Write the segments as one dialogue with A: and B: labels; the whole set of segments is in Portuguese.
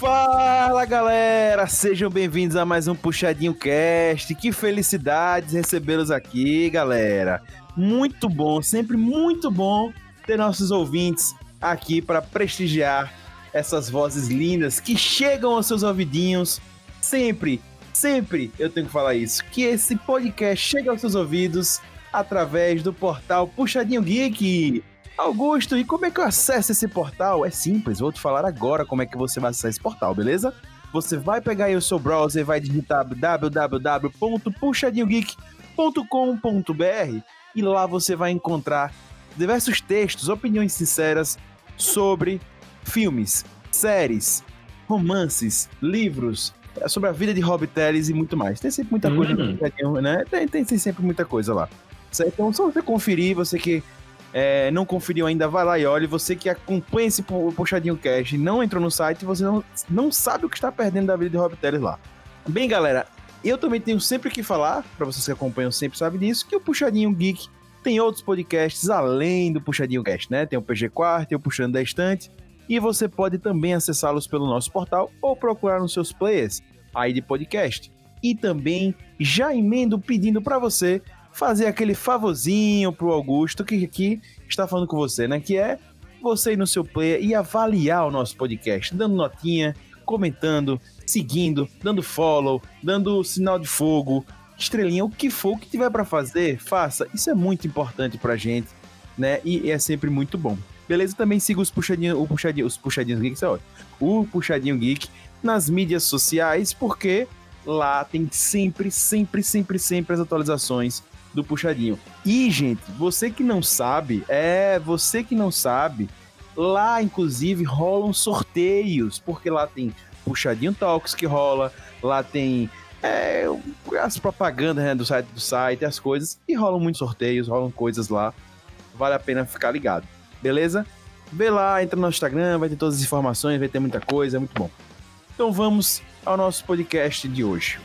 A: Fala galera, sejam bem-vindos a mais um Puxadinho Cast. Que felicidades recebê-los aqui, galera. Muito bom, sempre muito bom ter nossos ouvintes aqui para prestigiar essas vozes lindas que chegam aos seus ouvidinhos sempre, sempre eu tenho que falar isso, que esse podcast chega aos seus ouvidos através do portal Puxadinho Geek. Augusto, e como é que eu acesso esse portal? É simples, vou te falar agora como é que você vai acessar esse portal, beleza? Você vai pegar aí o seu browser e vai digitar www.puxadinhogeek.com.br e lá você vai encontrar diversos textos, opiniões sinceras sobre filmes, séries, romances, livros, sobre a vida de Rob Teles e muito mais. Tem sempre muita coisa, uhum. né? Tem, tem, tem sempre muita coisa lá. Então, só você conferir, você que é, não conferiu ainda, vai lá e olhe. Você que acompanha esse Puxadinho Cash não entrou no site, você não, não sabe o que está perdendo da vida de Rob Teles lá. Bem, galera, eu também tenho sempre que falar, para vocês que acompanham sempre sabem disso, que o Puxadinho Geek tem outros podcasts além do Puxadinho Cast, né? Tem o PG Quarto, tem o Puxando da Estante, e você pode também acessá-los pelo nosso portal ou procurar nos seus players aí de podcast. E também já emendo pedindo para você fazer aquele favorzinho pro Augusto que aqui está falando com você, né? Que é você ir no seu player e avaliar o nosso podcast, dando notinha, comentando, seguindo, dando follow, dando sinal de fogo, estrelinha, o que for que tiver para fazer, faça. Isso é muito importante pra gente, né? E é sempre muito bom. Beleza? Também siga os puxadinhos, o puxadinho, os puxadinhos geeks, é ótimo. O puxadinho geek nas mídias sociais, porque lá tem sempre, sempre, sempre, sempre as atualizações do puxadinho. E, gente, você que não sabe, é, você que não sabe, lá inclusive rolam sorteios, porque lá tem puxadinho talks que rola, lá tem é, as propagandas né, do site do site, as coisas, e rolam muitos sorteios, rolam coisas lá. Vale a pena ficar ligado. Beleza? Vê lá, entra no Instagram, vai ter todas as informações, vai ter muita coisa, é muito bom. Então vamos ao nosso podcast de hoje.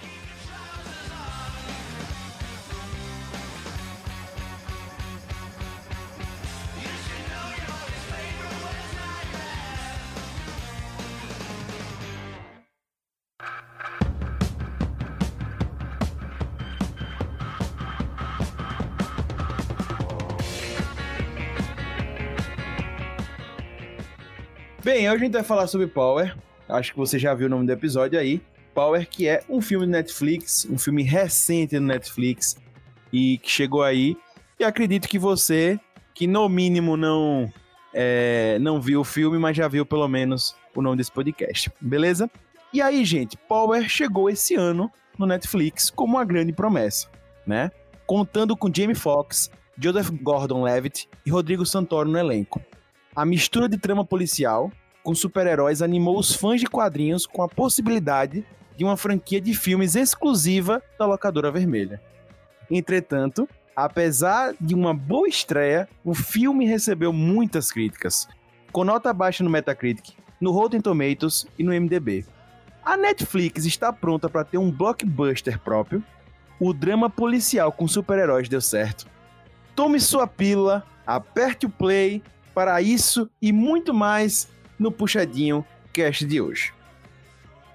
A: Bem, hoje a gente vai falar sobre Power. Acho que você já viu o nome do episódio aí. Power, que é um filme do Netflix, um filme recente no Netflix e que chegou aí. E acredito que você, que no mínimo não é, não viu o filme, mas já viu pelo menos o nome desse podcast, beleza? E aí, gente, Power chegou esse ano no Netflix como uma grande promessa, né? Contando com Jamie Foxx, Joseph Gordon-Levitt e Rodrigo Santoro no elenco. A mistura de trama policial com super-heróis animou os fãs de quadrinhos com a possibilidade de uma franquia de filmes exclusiva da locadora vermelha. Entretanto, apesar de uma boa estreia, o filme recebeu muitas críticas, com nota baixa no Metacritic, no Rotten Tomatoes e no MDB. A Netflix está pronta para ter um blockbuster próprio. O drama policial com super-heróis deu certo. Tome sua pílula, aperte o play para isso e muito mais no Puxadinho Cast de hoje.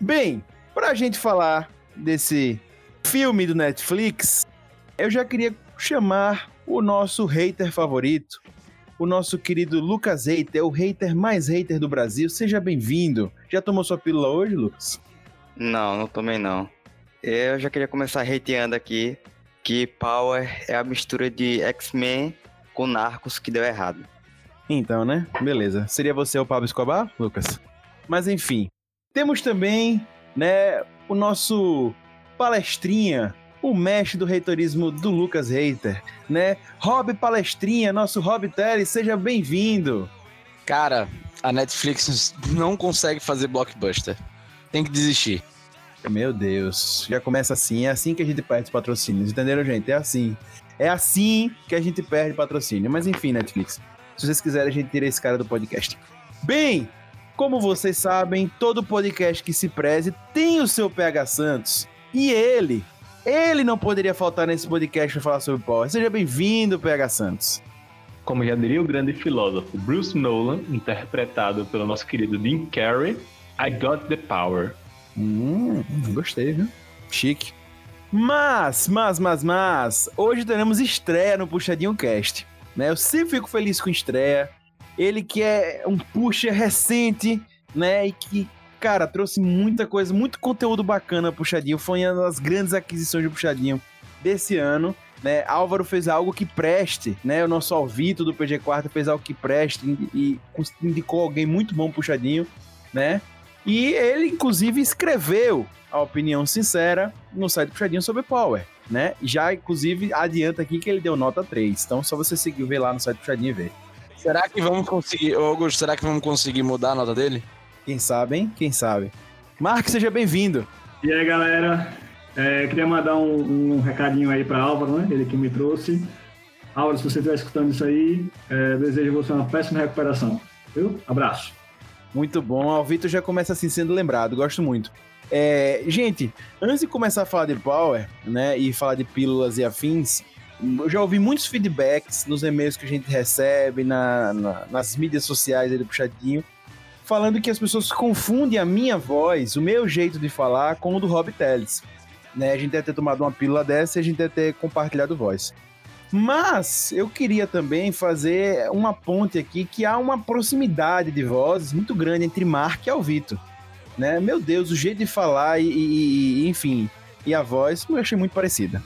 A: Bem, para a gente falar desse filme do Netflix, eu já queria chamar o nosso hater favorito, o nosso querido Lucas Hater, o hater mais hater do Brasil. Seja bem-vindo. Já tomou sua pílula hoje, Lucas?
B: Não, não tomei não. Eu já queria começar hateando aqui que Power é a mistura de X-Men com Narcos que deu errado.
A: Então, né? Beleza. Seria você o Pablo Escobar, Lucas? Mas enfim. Temos também, né, o nosso palestrinha, o mestre do reitorismo do Lucas Reiter, né? Rob Palestrinha, nosso Rob Terry, seja bem-vindo.
C: Cara, a Netflix não consegue fazer blockbuster. Tem que desistir.
A: Meu Deus, já começa assim, é assim que a gente perde patrocínios, entenderam, gente? É assim. É assim que a gente perde patrocínio. Mas enfim, Netflix. Se vocês quiserem, a gente tira esse cara do podcast. Bem, como vocês sabem, todo podcast que se preze tem o seu PH Santos. E ele, ele não poderia faltar nesse podcast para falar sobre Power. Seja bem-vindo, PH Santos.
D: Como já diria o grande filósofo Bruce Nolan, interpretado pelo nosso querido Jim Carrey, I Got the Power.
A: Hum, gostei, viu? Chique. Mas, mas, mas, mas, hoje teremos estreia no Puxadinho Cast. Né? Eu sempre fico feliz com estreia. Ele que é um puxa recente, né? E que, cara, trouxe muita coisa, muito conteúdo bacana Puxadinho. Foi uma das grandes aquisições do Puxadinho desse ano. Né, Álvaro fez algo que preste, né? O nosso Alvito do PG Quarta fez algo que preste e, e indicou alguém muito bom puxadinho, né? E ele, inclusive, escreveu a opinião sincera no site Puxadinho sobre Power, né? Já, inclusive, adianta aqui que ele deu nota 3. Então, só você seguir ver lá no site Puxadinho e ver.
C: Será que vamos conseguir, Augusto, será que vamos conseguir mudar a nota dele?
A: Quem sabe, hein? Quem sabe. Mark, seja bem-vindo.
E: E aí, galera? É, queria mandar um, um recadinho aí para Álvaro, né? Ele que me trouxe. Álvaro, se você estiver escutando isso aí, é, desejo você uma péssima recuperação. Viu? Abraço.
A: Muito bom. O Vitor já começa assim sendo lembrado. Gosto muito. É, gente, antes de começar a falar de Power, né, e falar de pílulas e afins, eu já ouvi muitos feedbacks nos e-mails que a gente recebe, na, na, nas mídias sociais do Puxadinho, falando que as pessoas confundem a minha voz, o meu jeito de falar, com o do Rob Teles. Né, a gente deve ter tomado uma pílula dessa e a gente deve ter compartilhado voz. Mas eu queria também fazer uma ponte aqui que há uma proximidade de vozes muito grande entre Mark e Alvito. Né? Meu Deus, o jeito de falar e, e, e enfim, e a voz eu achei muito parecida.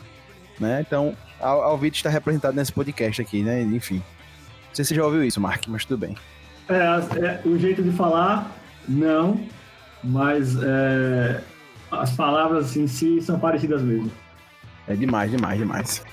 A: Né? Então, Alvito está representado nesse podcast aqui, né? Enfim. Não sei se você já ouviu isso, Mark, mas tudo bem.
E: É, é o jeito de falar, não, mas é, as palavras em si são parecidas mesmo.
A: É demais, demais, demais.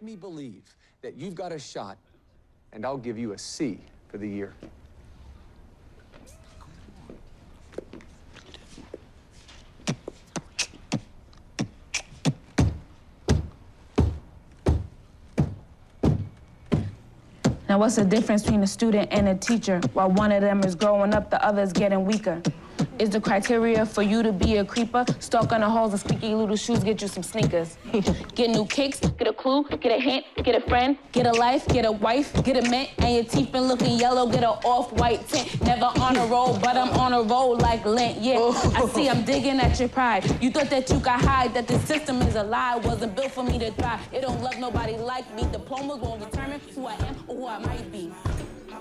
F: Make me believe that you've got a shot, and I'll give you a C for the year.
G: Now, what's the difference between a student and a teacher? While one of them is growing up, the other's getting weaker. Is the criteria for you to be a creeper? Stalk on the halls and squeaky little shoes, get you some sneakers. get new kicks, get a clue, get a hint, get a friend, get a life, get a wife, get a mint, and your teeth been looking yellow, get a off-white tint. Never on a roll, but I'm on a roll like lint, yeah. Oh. I see I'm digging at your pride. You thought that you could hide, that the system is a lie, wasn't built for me to thrive. It don't love nobody like me. Diplomas won't determine who I am or who I might be.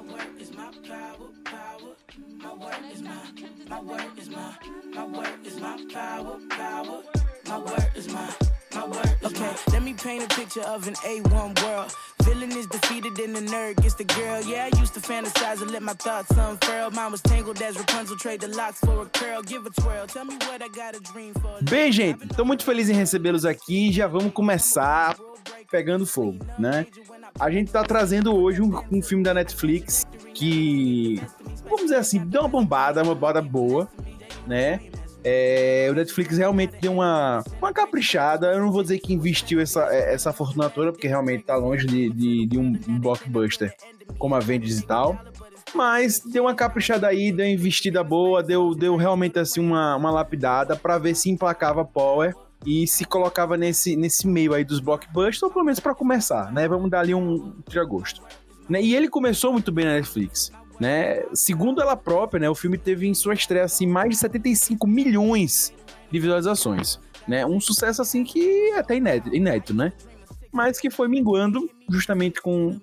G: My work is my power, power. My work is my, my work is my, my work is my power, power. My work is my, my work is
H: Okay, let me paint a picture of an A1 world. Villain is defeated and the nerd gets the girl. Yeah, I used to fantasize and let my thoughts unfurl. Mine was tangled as Rapunzel, trade the locks for a curl. Give a twirl, tell me what I got a dream for.
A: Bem, gente, tô muito feliz em recebê-los aqui. Já vamos começar pegando fogo, né? A gente tá trazendo hoje um, um filme da Netflix que, vamos dizer assim, deu uma bombada, uma bombada boa, né? É, o Netflix realmente deu uma, uma caprichada. Eu não vou dizer que investiu essa, essa fortuna toda, porque realmente tá longe de, de, de um, um, blockbuster como a Vendes e tal. Mas deu uma caprichada aí, deu uma investida boa, deu, deu realmente assim uma, uma lapidada para ver se emplacava Power e se colocava nesse, nesse meio aí dos blockbusters, ou pelo menos para começar, né? Vamos dar ali um tiragosto. Né? E ele começou muito bem na Netflix. Né? Segundo ela própria, né, o filme teve em sua estreia assim, mais de 75 milhões de visualizações. Né? Um sucesso assim que é até inédito, inédito, né? Mas que foi minguando justamente com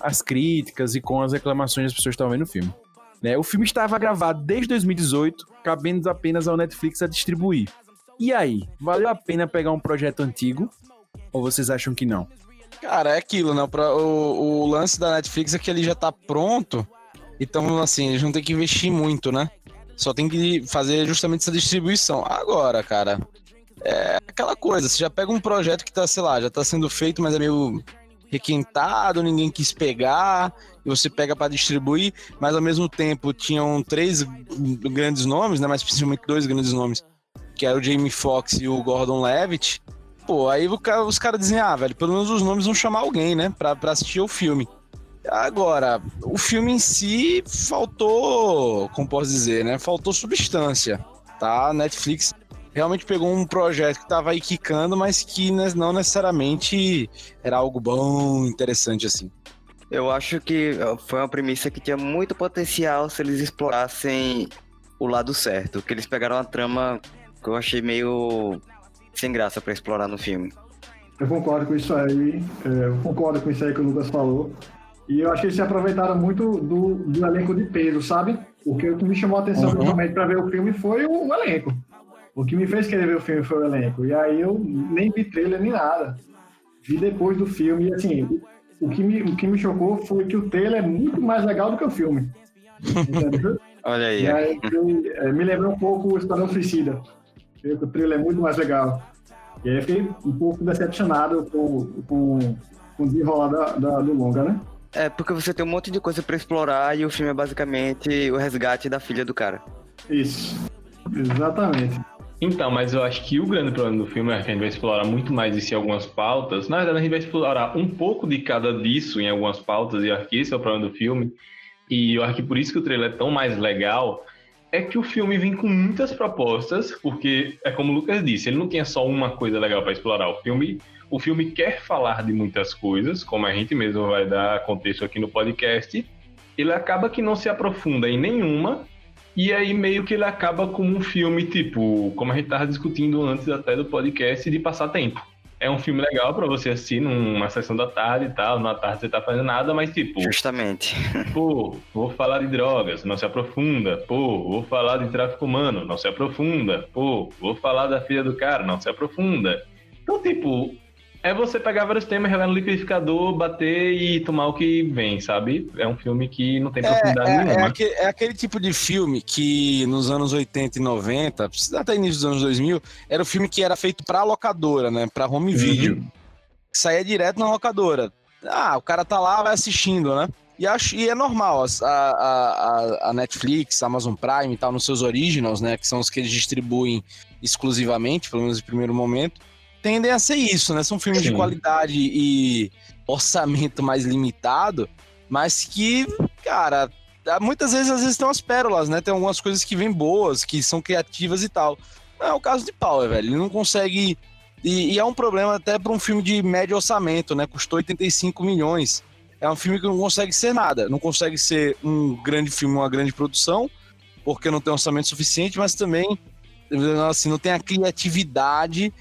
A: as críticas e com as reclamações das pessoas que estavam vendo o filme. Né? O filme estava gravado desde 2018, cabendo apenas ao Netflix a distribuir. E aí, valeu a pena pegar um projeto antigo? Ou vocês acham que não?
C: Cara, é aquilo, né? O, o lance da Netflix é que ele já tá pronto. Então, assim, eles não tem que investir muito, né? Só tem que fazer justamente essa distribuição. Agora, cara, é aquela coisa, você já pega um projeto que tá, sei lá, já tá sendo feito, mas é meio requintado, ninguém quis pegar, e você pega para distribuir, mas ao mesmo tempo tinham três grandes nomes, né? Mas principalmente dois grandes nomes, que era o Jamie Foxx e o Gordon Levitt pô, aí os caras dizem, ah, velho, pelo menos os nomes vão chamar alguém, né, pra, pra assistir o filme. Agora, o filme em si faltou, como posso dizer, né? Faltou substância, tá? A Netflix realmente pegou um projeto que tava aí quicando, mas que não necessariamente era algo bom, interessante assim.
B: Eu acho que foi uma premissa que tinha muito potencial se eles explorassem o lado certo. Que eles pegaram uma trama que eu achei meio sem graça para explorar no filme.
E: Eu concordo com isso aí. É, eu concordo com isso aí que o Lucas falou. E eu achei que eles se aproveitaram muito do, do elenco de peso, sabe? O que me chamou a atenção uhum. realmente para ver o filme foi o, o, elenco. O que me fez querer ver o filme foi o elenco. E aí eu nem vi trailer nem nada. Vi depois do filme. E assim, o que me, o que me chocou foi que o trailer é muito mais legal do que o filme. Entendeu?
B: Olha aí.
E: E aí é, me lembrou um pouco o Esquadrão Suicida. O trailer é muito mais legal. E aí eu fiquei um pouco decepcionado com, com, com o desenrolar da, da, do longa, né?
B: É, porque você tem um monte de coisa para explorar e o filme é basicamente o resgate da filha do cara.
E: Isso. Exatamente.
D: Então, mas eu acho que o grande problema do filme é que a gente vai explorar muito mais isso em algumas pautas. Na verdade, a gente vai explorar um pouco de cada disso em algumas pautas, e eu acho que esse é o problema do filme. E eu acho que por isso que o trailer é tão mais legal, é que o filme vem com muitas propostas, porque é como o Lucas disse, ele não tinha só uma coisa legal para explorar. O filme, o filme quer falar de muitas coisas, como a gente mesmo vai dar contexto aqui no podcast. Ele acaba que não se aprofunda em nenhuma, e aí meio que ele acaba com um filme, tipo, como a gente tava discutindo antes até do podcast, de passar tempo. É um filme legal para você assistir numa sessão da tarde e tal, na tarde você tá fazendo nada, mas tipo.
B: Justamente.
D: Pô, vou falar de drogas, não se aprofunda. Pô, vou falar de tráfico humano, não se aprofunda. Pô, vou falar da filha do cara, não se aprofunda. Então, tipo, é você pegar vários temas, jogar no liquidificador, bater e tomar o que vem, sabe? É um filme que não tem profundidade
C: é, é,
D: nenhuma.
C: É aquele, é aquele, tipo de filme que nos anos 80 e 90, até início dos anos 2000, era o filme que era feito pra locadora, né? Pra home uhum. video. Saía direto na locadora. Ah, o cara tá lá, vai assistindo, né? E, acho, e é normal, a, a, a Netflix, a Amazon Prime e tal, nos seus originals, né? Que são os que eles distribuem exclusivamente, pelo menos no primeiro momento tendem a ser isso, né? São filmes Sim. de qualidade e orçamento mais limitado, mas que, cara, muitas vezes às vezes tem umas pérolas, né? Tem algumas coisas que vêm boas, que são criativas e tal. Não é o caso de Power, velho. Ele não consegue. E, e é um problema até para um filme de médio orçamento, né? Custou 85 milhões. É um filme que não consegue ser nada. Não consegue ser um grande filme, uma grande produção, porque não tem orçamento suficiente, mas também assim, não tem a criatividade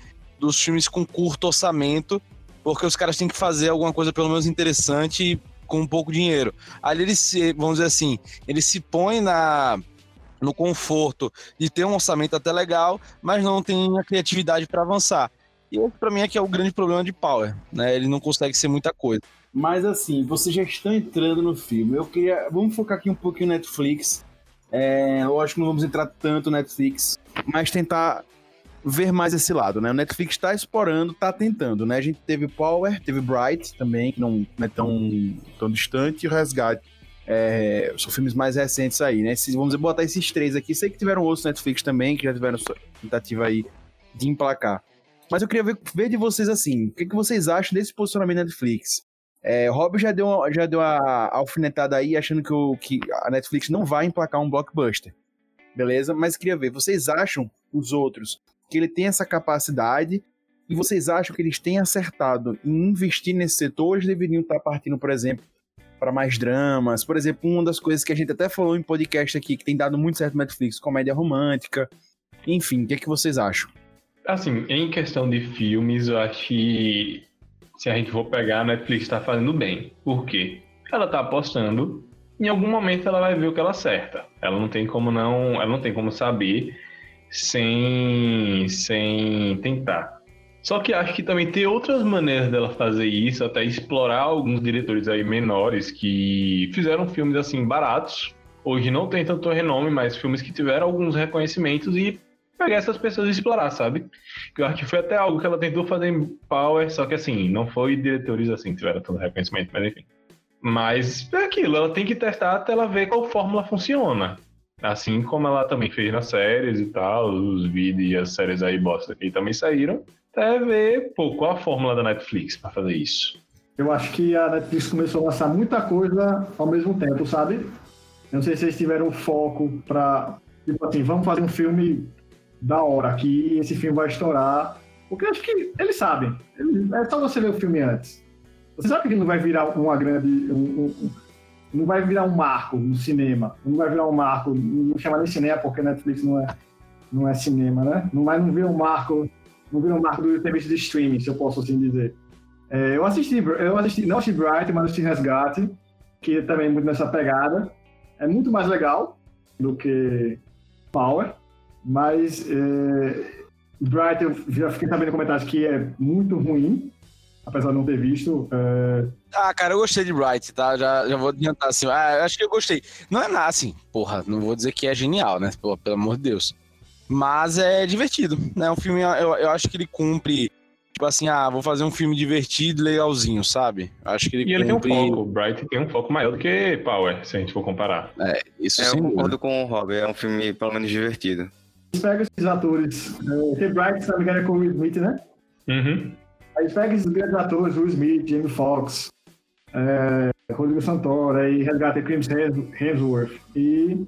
C: dos filmes com curto orçamento, porque os caras têm que fazer alguma coisa pelo menos interessante com um pouco dinheiro. Ali eles vamos dizer assim, eles se põem na no conforto de ter um orçamento até legal, mas não tem a criatividade para avançar. E esse para mim é que é o grande problema de Power, né? Ele não consegue ser muita coisa.
A: Mas assim, vocês já estão entrando no filme. Eu queria, vamos focar aqui um pouquinho no Netflix. É, lógico que não vamos entrar tanto no Netflix, mas tentar ver mais esse lado, né? O Netflix está explorando, está tentando, né? A gente teve Power, teve Bright também, que não é tão, tão distante, e o Resgate. É, são filmes mais recentes aí, né? vamos dizer, botar esses três aqui. Sei que tiveram outros Netflix também, que já tiveram tentativa aí de emplacar. Mas eu queria ver, ver de vocês assim, o que, que vocês acham desse posicionamento Netflix? É, Rob já deu, já deu a alfinetada aí, achando que, o, que a Netflix não vai emplacar um blockbuster. Beleza? Mas queria ver, vocês acham, os outros, que ele tem essa capacidade e vocês acham que eles têm acertado em investir nesse setor eles deveriam estar partindo, por exemplo, para mais dramas? Por exemplo, uma das coisas que a gente até falou em podcast aqui, que tem dado muito certo no Netflix, comédia romântica. Enfim, o que, é que vocês acham?
D: Assim, em questão de filmes, eu acho que se a gente for pegar, a Netflix está fazendo bem. Por quê? Ela está apostando, em algum momento ela vai ver o que ela acerta. Ela não tem como não, ela não tem como saber sem, sem tentar. Só que acho que também tem outras maneiras dela fazer isso, até explorar alguns diretores aí menores que fizeram filmes assim baratos. Hoje não tem tanto renome, mas filmes que tiveram alguns reconhecimentos e pegar essas pessoas e explorar, sabe? Eu acho que foi até algo que ela tentou fazer em Power, só que assim, não foi diretores assim que tiveram tanto reconhecimento, mas enfim. Mas é aquilo, ela tem que testar até ela ver qual fórmula funciona. Assim como ela também fez nas séries e tal, os vídeos e as séries aí bosta que também saíram, até ver pô, qual a fórmula da Netflix para fazer isso.
E: Eu acho que a Netflix começou a lançar muita coisa ao mesmo tempo, sabe? Eu não sei se eles tiveram foco pra. Tipo assim, vamos fazer um filme da hora aqui, esse filme vai estourar. Porque acho que eles sabem. É só você ver o filme antes. Você sabe que não vai virar uma grande. Um, um, não vai virar um marco no cinema. Não vai virar um marco. Não chama nem cinema, porque Netflix não é, não é cinema, né? Não vai não vir um marco. Não vira um marco do serviço de streaming, se eu posso assim dizer. É, eu assisti, eu assisti, não assisti Bright, mas assisti Resgate, que é também muito nessa pegada. É muito mais legal do que Power, mas é, Bright eu já fiquei sabendo em comentários que é muito ruim, apesar de não ter visto. É...
C: Ah, cara, eu gostei de Bright, tá? Já, já vou adiantar assim. Ah, acho que eu gostei. Não é nada assim, porra, não vou dizer que é genial, né? Pô, pelo amor de Deus. Mas é divertido, né? Um filme, eu, eu acho que ele cumpre. Tipo assim, ah, vou fazer um filme divertido, legalzinho, sabe? Acho que ele
D: E ele
C: cumpre.
D: tem um foco. O Bright tem um foco maior do que Power, se a gente for comparar.
C: É, isso
B: É, eu concordo com o Rob, é um filme pelo menos divertido.
E: Pegam esses atores. É, tem Bright, me engano, é com o Smith, né?
D: Uhum.
E: Aí pega esses grandes atores, Will Smith, Jamie Foxx, é, Rodrigo Santoro, aí resgata Chris Hems- Hemsworth e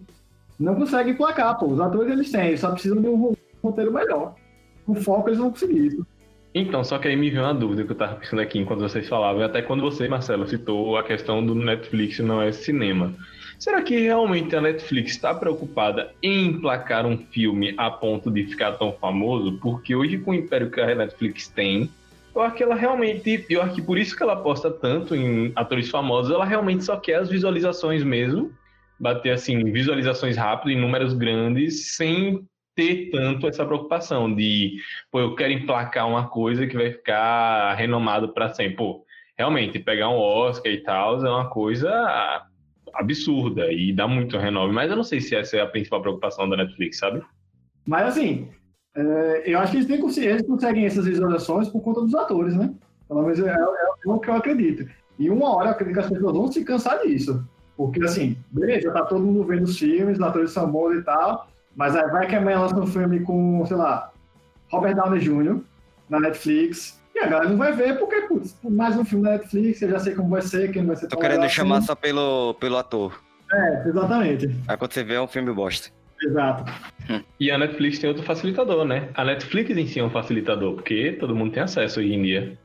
E: não consegue emplacar, pô. Os atores eles têm, eles só precisam de um ro- roteiro melhor. Com foco eles vão conseguir isso.
D: Então, só que aí me veio uma dúvida que eu tava pensando aqui enquanto vocês falavam, e até quando você, Marcelo, citou a questão do Netflix não é cinema. Será que realmente a Netflix está preocupada em emplacar um filme a ponto de ficar tão famoso? Porque hoje, com o império que a Netflix tem, eu acho que ela realmente. Eu acho que por isso que ela aposta tanto em atores famosos, ela realmente só quer as visualizações mesmo. Bater assim, visualizações rápidas em números grandes, sem ter tanto essa preocupação de, pô, eu quero emplacar uma coisa que vai ficar renomado para sempre. Pô, realmente, pegar um Oscar e tal é uma coisa absurda e dá muito renome, mas eu não sei se essa é a principal preocupação da Netflix, sabe?
E: Mas assim, é, eu acho que eles, têm, eles conseguem essas visualizações por conta dos atores, né? Pelo menos é, é- é o que eu acredito. E uma hora eu acredito que as pessoas vão se cansar disso. Porque assim, beleza, tá todo mundo vendo os filmes, os atores são bons e tal, mas aí vai que amanhã lança um filme com, sei lá, Robert Downey Jr. na Netflix. E a galera não vai ver porque, putz, mais um filme da Netflix, eu já sei como vai ser, quem vai ser
B: Tô querendo chamar
E: assim.
B: só pelo, pelo ator.
E: É, exatamente.
B: Aí quando você vê é um filme bosta.
E: Exato.
D: E a Netflix tem outro facilitador, né? A Netflix em si é um facilitador, porque todo mundo tem acesso hoje em dia.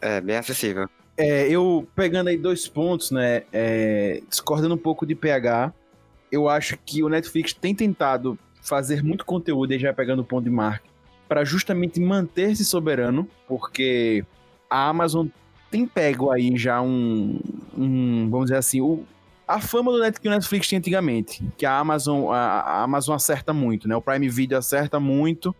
B: É, bem acessível.
A: É, eu pegando aí dois pontos, né? é, discordando um pouco de PH, eu acho que o Netflix tem tentado fazer muito conteúdo, e já pegando o ponto de Mark, para justamente manter-se soberano, porque a Amazon tem pego aí já um, um, vamos dizer assim, o, a fama do Net, que o Netflix tinha antigamente, que a Amazon, a, a Amazon acerta muito, né? O Prime Video acerta muito,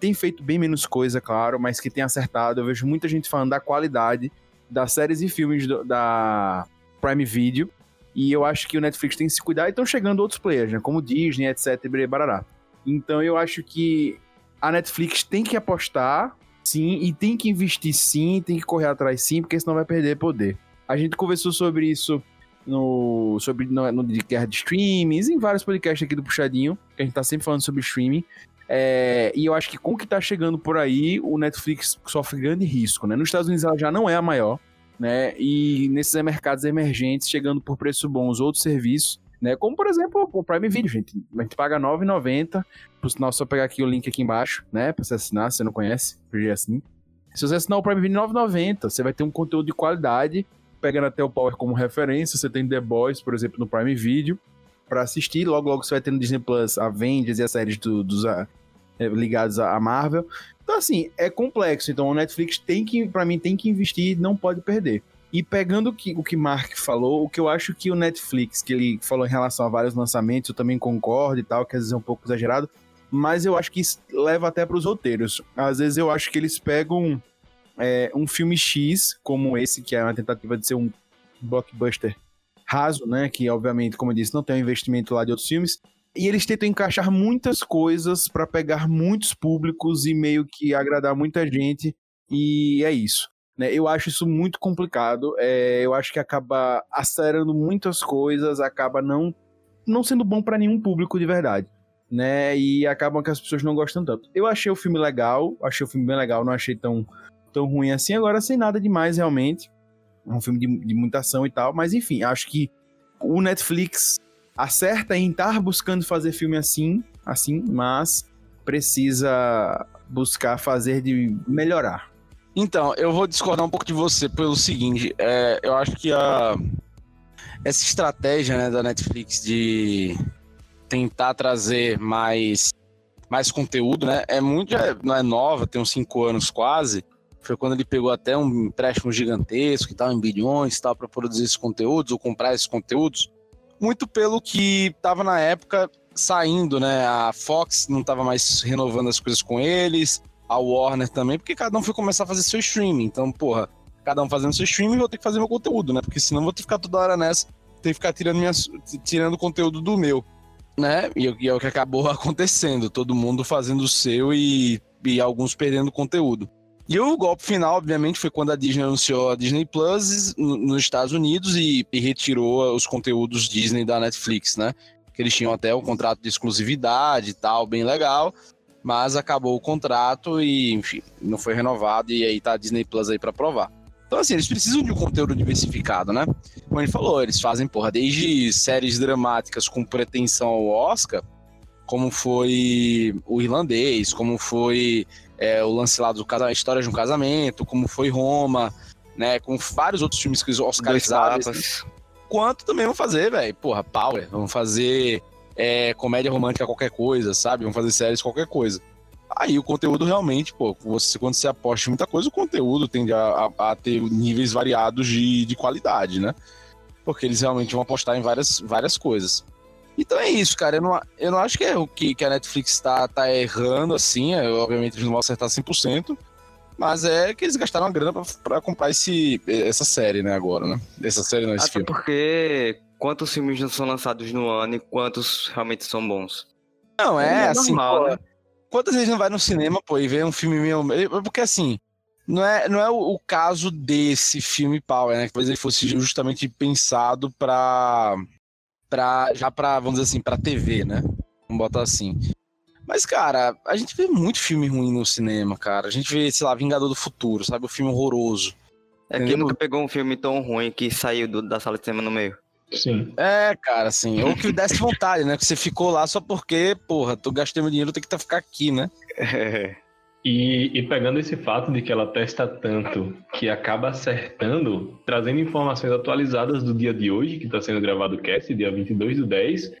A: tem feito bem menos coisa, claro, mas que tem acertado. Eu vejo muita gente falando da qualidade das séries e filmes do- da Prime Video. E eu acho que o Netflix tem que se cuidar e estão chegando outros players, né? Como Disney, etc. e. Então eu acho que a Netflix tem que apostar, sim, e tem que investir sim, tem que correr atrás sim, porque senão vai perder poder. A gente conversou sobre isso no, sobre, no, no de guerra de streamings, em vários podcasts aqui do Puxadinho, que a gente tá sempre falando sobre streaming. É, e eu acho que com o que tá chegando por aí, o Netflix sofre grande risco, né? Nos Estados Unidos ela já não é a maior, né? E nesses mercados emergentes, chegando por preço bom os outros serviços, né? Como, por exemplo, o Prime Video, gente. A gente paga R$ 9,90. Por sinal, só pegar aqui o link aqui embaixo, né? Pra você assinar, se você não conhece, assim. Se você assinar o Prime Video R$ 9,90, você vai ter um conteúdo de qualidade, pegando até o Power como referência. Você tem The Boys, por exemplo, no Prime Video, pra assistir. Logo, logo você vai ter no Disney Plus Avengers e as séries do- dos ah, eh, ligados à Marvel. Então, assim, é complexo. Então, o Netflix tem que, pra mim, tem que investir, não pode perder. E pegando o que, o que Mark falou, o que eu acho que o Netflix, que ele falou em relação a vários lançamentos, eu também concordo e tal, que às vezes é um pouco exagerado, mas eu acho que isso leva até para os roteiros. Às vezes eu acho que eles pegam é, um filme X, como esse, que é uma tentativa de ser um blockbuster raso, né? Que obviamente, como eu disse, não tem um investimento lá de outros filmes. E eles tentam encaixar muitas coisas para pegar muitos públicos e meio que agradar muita gente. E é isso. Né? Eu acho isso muito complicado. É, eu acho que acaba acelerando muitas coisas, acaba não, não sendo bom para nenhum público de verdade. Né? E acabam que as pessoas não gostam tanto. Eu achei o filme legal, achei o filme bem legal, não achei tão, tão ruim assim. Agora, sem nada demais, realmente. É um filme de, de muita ação e tal, mas enfim, acho que o Netflix acerta em estar buscando fazer filme assim, assim, mas precisa buscar fazer de melhorar.
C: Então, eu vou discordar um pouco de você pelo seguinte, é, eu acho que a essa estratégia né, da Netflix de tentar trazer mais mais conteúdo, né? É muito, não é nova, tem uns cinco anos quase. Foi quando ele pegou até um empréstimo gigantesco e tal, em bilhões e tal, para produzir esses conteúdos ou comprar esses conteúdos. Muito pelo que estava na época saindo, né? A Fox não estava mais renovando as coisas com eles, a Warner também, porque cada um foi começar a fazer seu streaming. Então, porra, cada um fazendo seu streaming, vou ter que fazer meu conteúdo, né? Porque senão vou ter que ficar toda hora nessa, ter que ficar tirando, minhas, tirando conteúdo do meu, né? E, e é o que acabou acontecendo, todo mundo fazendo o seu e, e alguns perdendo conteúdo. E o golpe final, obviamente, foi quando a Disney anunciou a Disney Plus nos Estados Unidos e, e retirou os conteúdos Disney da Netflix, né? Que eles tinham até um contrato de exclusividade e tal, bem legal, mas acabou o contrato e, enfim, não foi renovado e aí tá a Disney Plus aí para provar. Então, assim, eles precisam de um conteúdo diversificado, né? Como ele falou, eles fazem, porra, desde séries dramáticas com pretensão ao Oscar, como foi o Irlandês, como foi é, o lance lá do casamento, História de um Casamento, como foi Roma, né? Com vários outros filmes que os Oscarizáveis. Quanto também vão fazer, velho? Porra, Power. Vão fazer é, comédia romântica qualquer coisa, sabe? Vão fazer séries qualquer coisa. Aí o conteúdo realmente, pô, você, quando você aposta em muita coisa, o conteúdo tende a, a, a ter níveis variados de, de qualidade, né? Porque eles realmente vão apostar em várias, várias coisas. Então é isso, cara. Eu não, eu não acho que é o que, que a Netflix tá, tá errando, assim. É, obviamente eles não vão acertar 100%. Mas é que eles gastaram uma grana pra, pra comprar esse, essa série, né, agora, né? Essa série não, esse
B: Até
C: filme.
B: porque quantos filmes não são lançados no ano e quantos realmente são bons?
C: Não, é,
B: É
C: assim,
B: normal,
C: pô,
B: né?
C: quantas vezes não vai no cinema, pô, e vê um filme meu... Porque, assim, não é, não é o, o caso desse filme Power, né? Que talvez ele fosse justamente pensado pra... pra já pra, vamos dizer assim, pra TV, né? Vamos botar assim. Mas, cara, a gente vê muito filme ruim no cinema, cara. A gente vê, sei lá, Vingador do Futuro, sabe? O filme horroroso.
B: É que
C: Entendeu?
B: nunca pegou um filme tão ruim que saiu do- da sala de cinema no meio.
D: Sim.
C: É, cara, assim, ou que desse vontade, né? Que você ficou lá só porque, porra, tu gastei meu dinheiro, tem que tá, ficar aqui, né?
D: E, e pegando esse fato de que ela testa tanto que acaba acertando, trazendo informações atualizadas do dia de hoje, que está sendo gravado o cast, dia 22 do 10,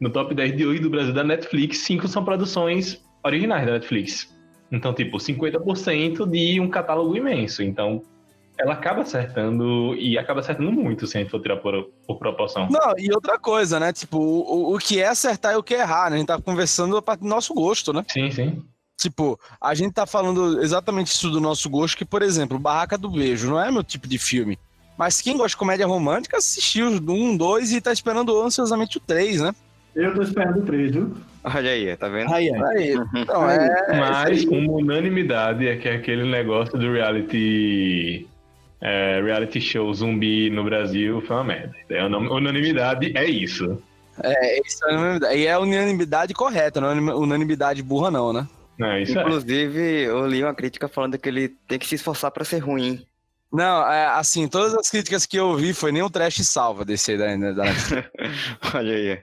D: no top 10 de hoje do Brasil da Netflix, cinco são produções originais da Netflix. Então, tipo, 50% de um catálogo imenso. Então, ela acaba acertando e acaba acertando muito se a gente for tirar por, por proporção.
C: Não, e outra coisa, né? Tipo, o, o que é acertar e o que é errar, né? A gente tá conversando a partir do nosso gosto, né?
D: Sim, sim.
C: Tipo, a gente tá falando exatamente isso do nosso gosto, que, por exemplo, Barraca do Beijo não é meu tipo de filme. Mas quem gosta de comédia romântica assistiu o 1, 2 e tá esperando ansiosamente o 3, né?
E: Eu tô esperando o 3, viu?
B: Olha aí, tá vendo?
A: Aí, aí.
C: Aí, então, é.
D: Mas uma unanimidade é que é aquele negócio do reality. é, reality show zumbi no Brasil foi uma merda. É, una- unanimidade é isso.
C: É, isso é unanimidade. E é a unanimidade correta, não é unanimidade burra, não, né?
D: É.
B: Inclusive, eu li uma crítica falando que ele tem que se esforçar pra ser ruim.
C: Não, é, assim, todas as críticas que eu vi foi nem o trash salva desse aí da, da.
B: Olha aí.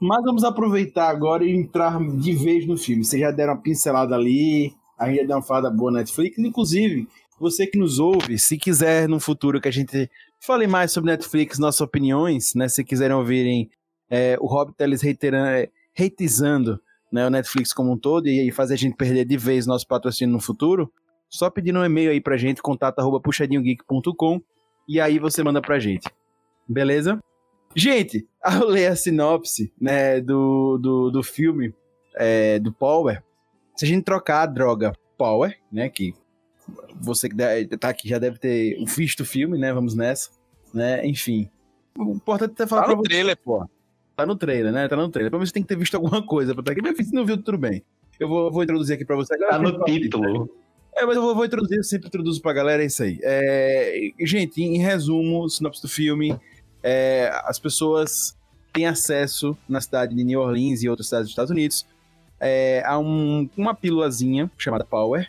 A: Mas vamos aproveitar agora e entrar de vez no filme. Vocês já deram uma pincelada ali, a gente já deu uma falada boa na Netflix. Inclusive, você que nos ouve, se quiser no futuro que a gente fale mais sobre Netflix, nossas opiniões, né? Se quiserem ouvirem é, o Rob Teles reiterando, é, reitizando né, o Netflix como um todo e fazer a gente perder de vez nosso patrocínio no futuro, só pedindo um e-mail aí pra gente, contato arroba puxadinhogeek.com e aí você manda pra gente. Beleza? Gente, ao ler a sinopse né, do, do, do filme é, do Power, se a gente trocar a droga Power, né, que você que tá aqui já deve ter visto o filme, né, vamos nessa, né, enfim. O importante é falar
C: Tá no trailer, pô.
A: Tá no trailer, né, tá no trailer. Pelo menos você tem que ter visto alguma coisa pra estar aqui, mas se não viu, tudo bem. Eu vou, vou introduzir aqui pra você agora.
D: Tá no título.
A: É, mas eu vou, vou introduzir, eu sempre introduzo pra galera, é isso aí. É, gente, em resumo, sinopse do filme, é, as pessoas têm acesso na cidade de New Orleans e outras cidades dos Estados Unidos é, a um- uma pílulazinha chamada Power,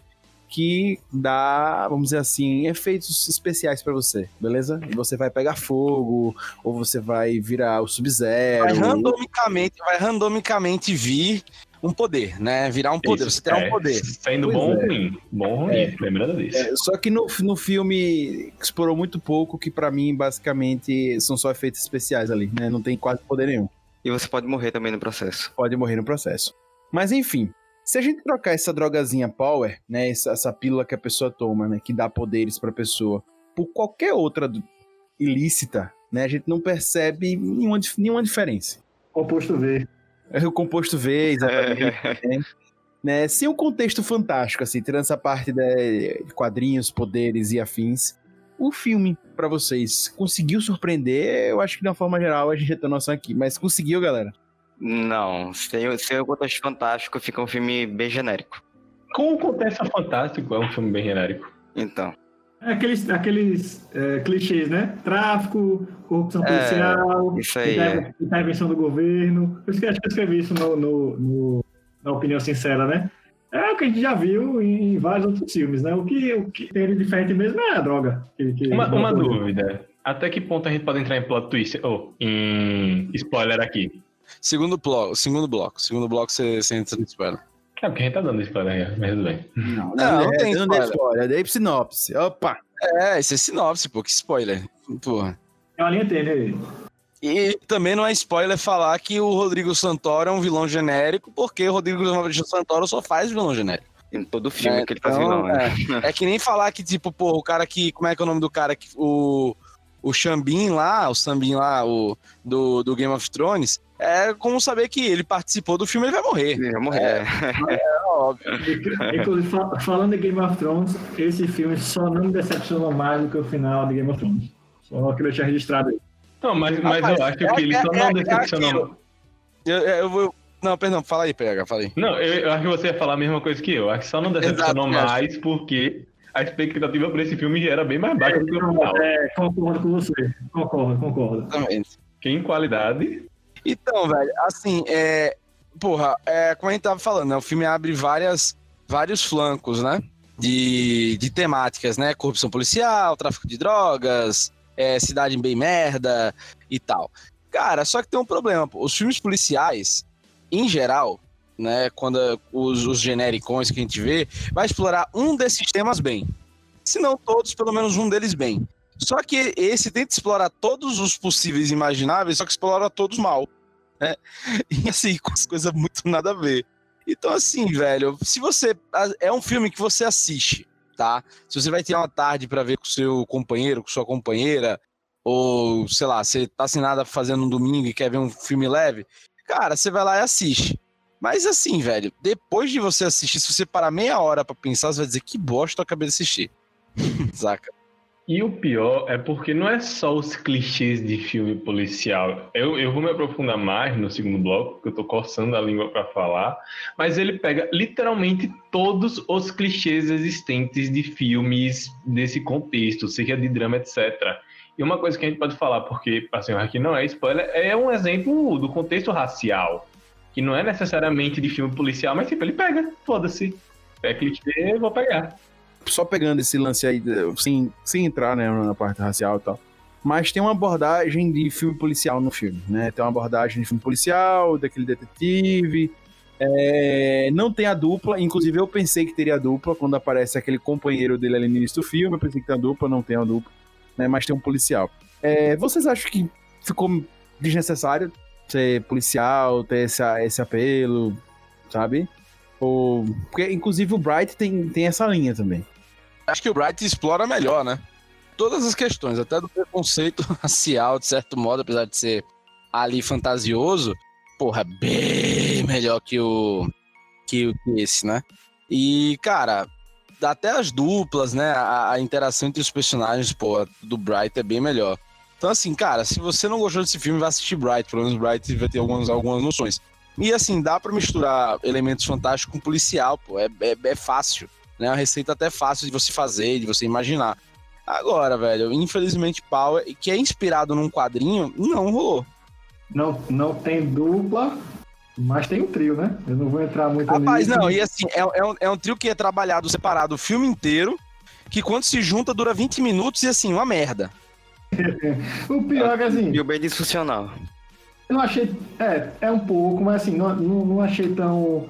A: que dá, vamos dizer assim, efeitos especiais pra você, beleza? E você vai pegar fogo, ou você vai virar o Sub-Zero.
C: Vai randomicamente, vai randomicamente vir um poder, né? Virar um poder,
D: Isso,
C: você terá
D: é,
C: um poder.
D: Sendo
A: Pois
D: bom ou
A: é.
D: ruim. Bom ou ruim,
A: É.
D: lembrando disso.
A: É, só que no, no filme explorou muito pouco, que pra mim, basicamente, são só efeitos especiais ali, né? Não tem quase poder nenhum.
B: E você pode morrer também no processo.
A: Pode morrer no processo. Mas enfim, se a gente trocar essa drogazinha Power, né? Essa, essa pílula que a pessoa toma, né? Que dá poderes pra pessoa, por qualquer outra ilícita, né? A gente não percebe nenhuma, nenhuma diferença.
E: Composto V.
A: É o composto V, exatamente. né? Sem o contexto fantástico, assim, tirando essa parte né, de quadrinhos, poderes e afins. O filme, pra vocês, conseguiu surpreender? Eu acho que de uma forma geral a gente já tem noção aqui, mas conseguiu, galera?
B: Não, sem, o- sem o contexto fantástico, fica um filme bem genérico.
D: Com o contexto fantástico, é um filme bem genérico.
B: Então,
E: É aqueles, aqueles é, clichês, né? Tráfico, corrupção
B: É,
E: policial,
B: isso aí,
E: inter- intervenção do governo. Por isso que eu acho que eu escrevi isso no, no- no- na opinião sincera, né? É o que a gente já viu em, vários outros filmes, né? O que, o que tem de diferente mesmo é a droga. que- que-
D: Uma, uma dúvida. Até que ponto a gente pode entrar em plot twist? Ou em spoiler aqui?
C: Segundo bloco, segundo bloco, segundo bloco você, você entra no spoiler.
D: É porque a gente tá dando spoiler, já, mas tudo bem.
A: Não,
C: Não, não tem
A: não dei
C: spoiler.
A: spoiler, dei sinopse. Opa!
C: É, isso é sinopse, pô, que spoiler. Porra.
E: É uma linha aí.
C: E também não é spoiler falar que o Rodrigo Santoro é um vilão genérico, porque o Rodrigo Santoro só faz vilão genérico.
B: em todo filme
C: É,
B: que ele faz
C: então,
B: vilão, né?
C: É que nem falar que, tipo, pô, o cara que. Como é que é o nome do cara que. O. O Xambin lá, o Sambin lá, o, do, do Game of Thrones, é como saber que ele participou do filme e ele vai morrer.
B: Ele vai morrer. é.
C: É óbvio.
E: Inclusive, fa- falando de Game of Thrones, esse filme só não me decepcionou mais do que o final de Game of Thrones. Só que eu tinha registrado aí.
D: Não, mas, mas
C: Rapaz,
D: eu acho
C: é-
D: que ele
C: é-
D: só
C: é-
D: não
C: é
D: decepcionou.
C: Eu, eu. Não, perdão, fala aí, pega, fala aí.
D: Não, eu, eu acho que você ia falar a mesma coisa que eu. Acho que só não decepcionou
C: Exato,
D: mais porque a expectativa por esse filme já era bem mais baixa do que o final.
E: É, concordo com você. Concordo, concordo.
C: Exatamente.
D: Que em qualidade.
C: Então, velho, assim, é. Porra, é, como a gente tava falando, né? O filme abre várias, vários flancos, né? De, de temáticas, né? Corrupção policial, tráfico de drogas, é, cidade bem merda e tal. Cara, só que tem um problema, pô. Os filmes policiais, em geral, né? Quando os, os genericões que a gente vê, vai explorar um desses temas bem. Se não todos, pelo menos um deles bem. Só que esse tenta explorar todos os possíveis imagináveis, só que explora todos mal. Né? E assim, com as coisas muito nada a ver. Então, assim, velho, se você. É um filme que você assiste, tá? Se você vai ter uma tarde pra ver com seu companheiro, com sua companheira, ou sei lá, você tá sem nada fazendo um domingo e quer ver um filme leve, cara, você vai lá e assiste. Mas assim, velho, depois de você assistir, se você parar meia hora pra pensar, você vai dizer que bosta eu acabei de assistir. Saca?
D: E o pior é porque não é só os clichês de filme policial. Eu, eu vou me aprofundar mais no segundo bloco, porque eu tô coçando a língua para falar. Mas ele pega literalmente todos os clichês existentes de filmes desse contexto, seja de drama, etc. E uma coisa que a gente pode falar, porque assim, aqui não é spoiler, é um exemplo do contexto racial. Que não é necessariamente de filme policial, mas tipo, ele pega, foda-se. É clichê, vou pegar.
A: Só pegando esse lance aí, sem, sem entrar né, na parte racial e tal. Mas tem uma abordagem de filme policial no filme, né? Tem uma abordagem de filme policial, daquele detetive. É, não tem a dupla, inclusive eu pensei que teria a dupla quando aparece aquele companheiro dele ali no início do filme. Eu pensei que tem a dupla, não tem a dupla, né? Mas tem um policial. É, vocês acham que ficou desnecessário ser policial, ter esse, esse apelo, sabe? Ou, porque, inclusive, o Bright tem, tem essa linha também.
C: Acho que o Bright explora melhor, né? Todas as questões, até do preconceito racial, de certo modo, apesar de ser ali fantasioso, porra, bem melhor que o que, que esse, né? E, cara, até as duplas, né? A, a interação entre os personagens, pô, do Bright é bem melhor. Então, assim, cara, se você não gostou desse filme, vai assistir Bright. Pelo menos Bright vai ter algumas, algumas noções. E, assim, dá pra misturar elementos fantásticos com policial, pô. É, é, é fácil né? Uma receita até fácil de você fazer, de você imaginar. Agora, velho, infelizmente, Power, que é inspirado num quadrinho, não rolou.
E: Não, não tem dupla Mas tem um trio, né? Eu não vou entrar muito
C: Rapaz,
E: nisso.
C: não, e assim, é, é, um, é um trio que é trabalhado separado o filme inteiro, que quando se junta dura 20 minutos e assim, uma merda.
E: O pior é que assim,
B: E o bem disfuncional.
E: eu não achei. É, é um pouco, mas assim, não, não, não achei tão,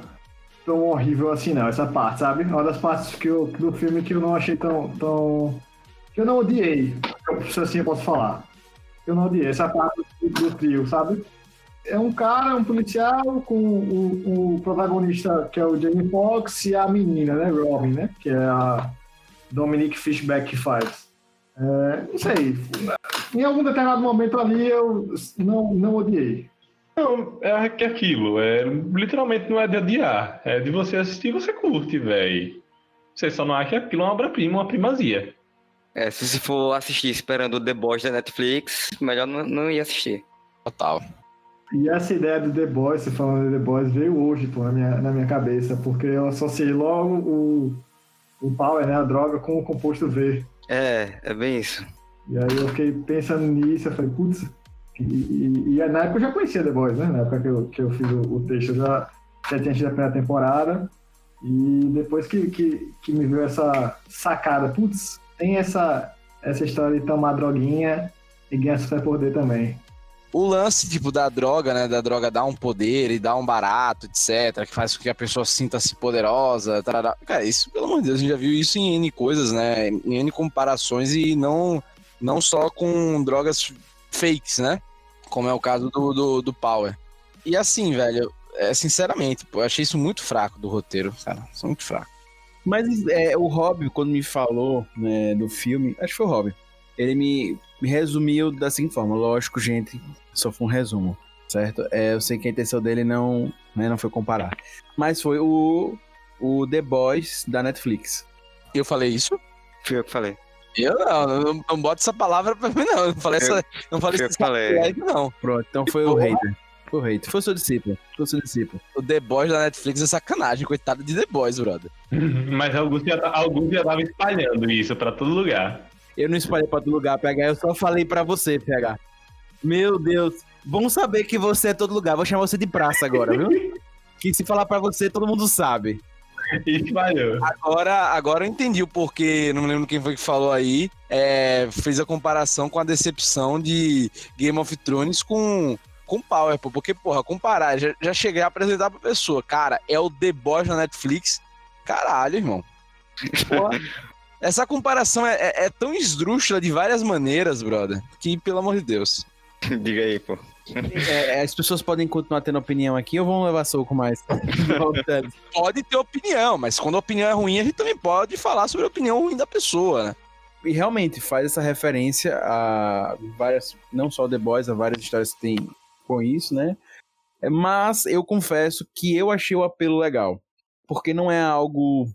E: tão horrível assim, não, essa parte, sabe? Uma das partes que eu, do filme que eu não achei tão. tão que eu não odiei, se assim eu posso falar. Eu não odiei essa parte do, do trio, sabe? É um cara, um policial, com o, o protagonista, que é o Jamie Foxx, e a menina, né? Robin, né? Que é a Dominique Fishback que faz. É, não sei. Em algum determinado momento ali eu não, não odiei.
D: Não, é que aquilo, é, literalmente não é de adiar, é de você assistir e você curte, velho. Você só não acha que aquilo é uma obra-prima, uma primazia.
B: É, se você for assistir esperando o The Boys da Netflix, melhor não, não ir assistir.
C: Total.
E: E essa ideia do The Boys, você falando de The Boys, veio hoje pô, na, minha, na minha cabeça, porque eu associei logo o, o Power, né, a droga, com o composto V.
B: É, é bem isso.
E: E aí eu fiquei pensando nisso, eu falei, putz. E, e, e na época eu já conhecia The Boys, né? Na época que eu, que eu fiz o, o texto, eu já, já tinha tido a primeira temporada. E depois que, que, que me veio essa sacada, putz, tem essa, essa história de tomar droguinha e ganhar superpoder também.
C: O lance, tipo, da droga, né? Da droga dar um poder e dar um barato, etc., que faz com que a pessoa sinta-se poderosa. Tarará. Cara, isso, pelo amor de Deus, a gente já viu isso em N coisas, né? Em N comparações e não, não só com drogas fakes, né? Como é o caso do, do, do Power. E assim, velho, é, sinceramente, pô, eu achei isso muito fraco do roteiro, cara. Isso é muito fraco.
A: Mas é, o Rob, quando me falou né, do filme, acho que foi o Rob, ele me, me resumiu da seguinte forma: lógico, gente, só foi um resumo, certo? É, eu sei que a intenção dele não, né, não foi comparar, mas foi o, o The Boys da Netflix.
C: Eu falei isso?
B: Fui eu que falei.
C: Eu não, não, não boto essa palavra pra mim, não. Não falei,
B: Eu-
C: essa, não falei
B: eu
C: esse
B: falei.
C: não.
A: Pronto, então foi o hater. Foi o hater. Foi o seu discípulo. Foi o seu discípulo.
C: O The Boys da Netflix é sacanagem, coitado de The Boys, brother.
D: Mas alguns já tá- alguns já estavam espalhando isso pra todo lugar.
A: Eu não espalhei pra outro lugar, PH. Eu só falei pra você, PH. Meu Deus. Bom saber que você é todo lugar. Vou chamar você de praça agora, viu? que se falar pra você, todo mundo sabe.
D: E espalhou.
C: Agora, agora eu entendi o porquê, não me lembro quem foi que falou aí, é, fez a comparação com a decepção de Game of Thrones com, com Power, pô. Porque, porra, comparar, já, já cheguei a apresentar pra pessoa, cara, é o The Boys na Netflix. Caralho, irmão. Porra, essa comparação é, é- é tão esdrúxula de várias maneiras, brother, que, pelo amor de Deus.
B: Diga aí, pô.
A: É, as pessoas podem continuar tendo opinião aqui ou vão levar soco mais?
C: Pode ter opinião, mas quando a opinião é ruim, a gente também pode falar sobre a opinião ruim da pessoa, né?
A: e realmente faz essa referência a várias, não só The Boys, a várias histórias que tem com isso, né? É, Mas eu confesso que eu achei o apelo legal, porque não é algo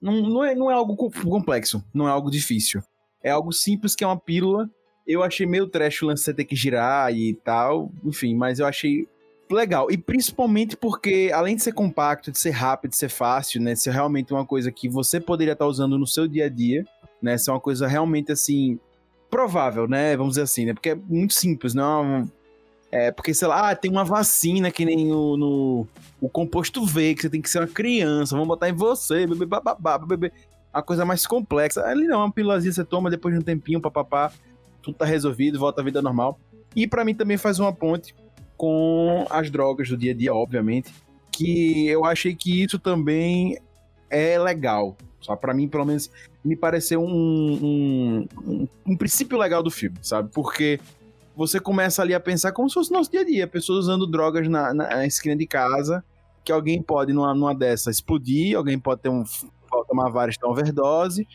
A: não, não, é, não é algo co- complexo, não é algo difícil. É algo simples que é uma pílula. Eu achei meio trash o lance você ter que girar e tal, enfim, mas eu achei legal. E principalmente porque, além de ser compacto, de ser rápido, de ser fácil, né? Ser realmente uma coisa que você poderia estar usando no seu dia a dia, né? Ser uma coisa realmente assim provável, né? Vamos dizer assim, né? Porque é muito simples, não é porque, sei lá, ah, tem uma vacina que nem no, no o composto V, que você tem que ser uma criança, vamos botar em você, bebê, bababá, bebê. A coisa mais complexa. Ali não, uma pílulazinha você toma depois de um tempinho, papapá, tudo tá resolvido, volta à vida normal. E pra mim também faz uma ponte com as drogas do dia a dia, obviamente, que eu achei que isso também é legal. Só para mim, pelo menos, me pareceu um, um, um, um princípio legal do filme, sabe? Porque você começa ali a pensar como se fosse nosso dia a dia, pessoas usando drogas na, na esquina de casa, que alguém pode, numa, numa dessa, explodir, alguém pode ter um tomar várias uma overdose.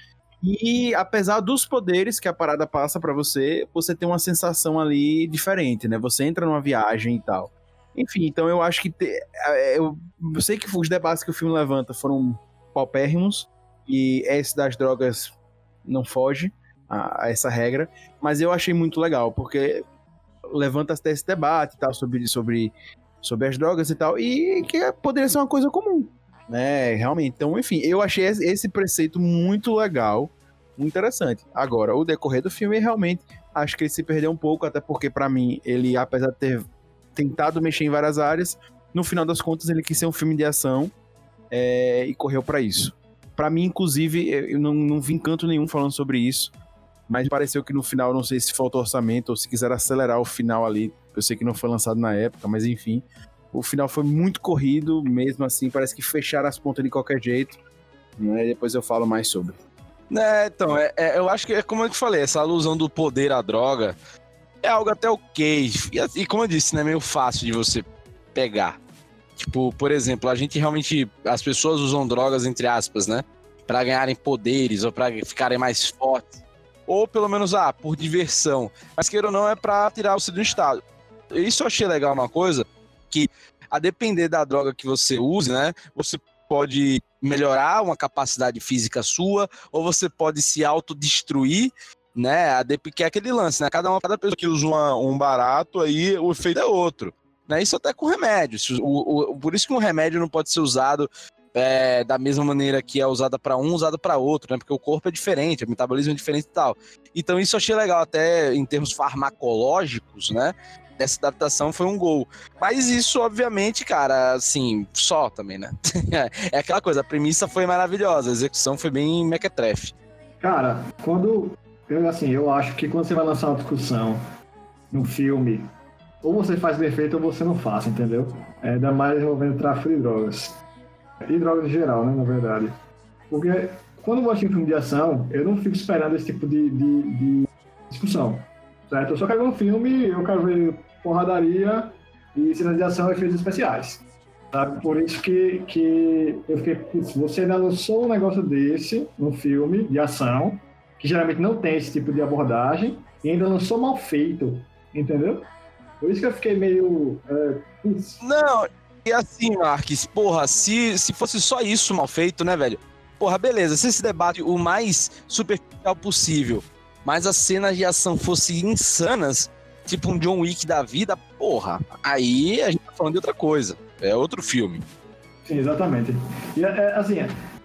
A: E apesar dos poderes que a parada passa pra você, você tem uma sensação ali diferente, né? Você entra numa viagem e tal. Enfim, então eu acho que te- é, eu, eu sei que os debates que o filme levanta foram paupérrimos e esse das drogas não foge a, a essa regra, mas eu achei muito legal porque levanta até esse debate e tal sobre, sobre, sobre as drogas e tal e que poderia ser uma coisa comum, né? Realmente. Então, enfim, eu achei esse preceito muito legal, muito interessante. Agora, o decorrer do filme realmente acho que ele se perdeu um pouco, até porque pra mim ele, apesar de ter tentado mexer em várias áreas, no final das contas, ele quis ser um filme de ação é, e correu para isso. Para mim, inclusive, eu não, não vi canto nenhum falando sobre isso, mas pareceu que no final, não sei se faltou orçamento ou se quiser acelerar o final ali. Eu sei que não foi lançado na época, mas enfim. O final foi muito corrido, mesmo assim, parece que fecharam as pontas de qualquer jeito. Né? Depois eu falo mais sobre.
C: É, então, é, é, eu acho que é como eu te falei, essa alusão do poder à droga é algo até ok. E, e como eu disse, é meio fácil de você pegar. Tipo, por exemplo, a gente realmente. As pessoas usam drogas, entre aspas, né? Pra ganharem poderes ou pra ficarem mais fortes. Ou pelo menos, ah, por diversão. Mas queira ou não, é pra tirar você do estado. Isso eu achei legal uma coisa, que a depender da droga que você use, né? Você pode melhorar uma capacidade física sua, ou você pode se autodestruir, né? Que é aquele lance, né? Cada, uma, cada pessoa que usa uma, um barato, aí o efeito é outro. Né? Isso até com remédio. O, o, por isso que um remédio não pode ser usado é, da mesma maneira que é usada para um, usada para outro, né? Porque o corpo é diferente, o metabolismo é diferente e tal. Então isso eu achei legal até em termos farmacológicos, né? Dessa adaptação foi um gol. Mas isso, obviamente, cara, assim, só também, né? é aquela coisa, a premissa foi maravilhosa, a execução foi bem mequetrefe.
E: Cara, quando. Eu, assim, eu acho que quando você vai lançar uma discussão num filme, ou você faz bem feito ou você não faz, entendeu? É, ainda mais envolvendo tráfico de drogas. E drogas em geral, né, na verdade. Porque quando eu assistir um filme de ação, eu não fico esperando esse tipo de, de, de discussão. Certo? Eu só quero ver um filme, eu quero ver porradaria e sinalização e efeitos especiais. Sabe? Por isso que, que eu fiquei, putz, você ainda lançou um negócio desse no filme de ação, que geralmente não tem esse tipo de abordagem, e ainda lançou mal feito, entendeu? Por isso que eu fiquei meio. É,
C: não, e assim, Marques, porra, se, se fosse só isso mal feito, né, velho? Porra, beleza, se esse debate o mais superficial possível, mas as cenas de ação fossem insanas, tipo um John Wick da vida, porra, aí a gente tá falando de outra coisa. É outro filme.
E: Sim, exatamente. E, é, assim,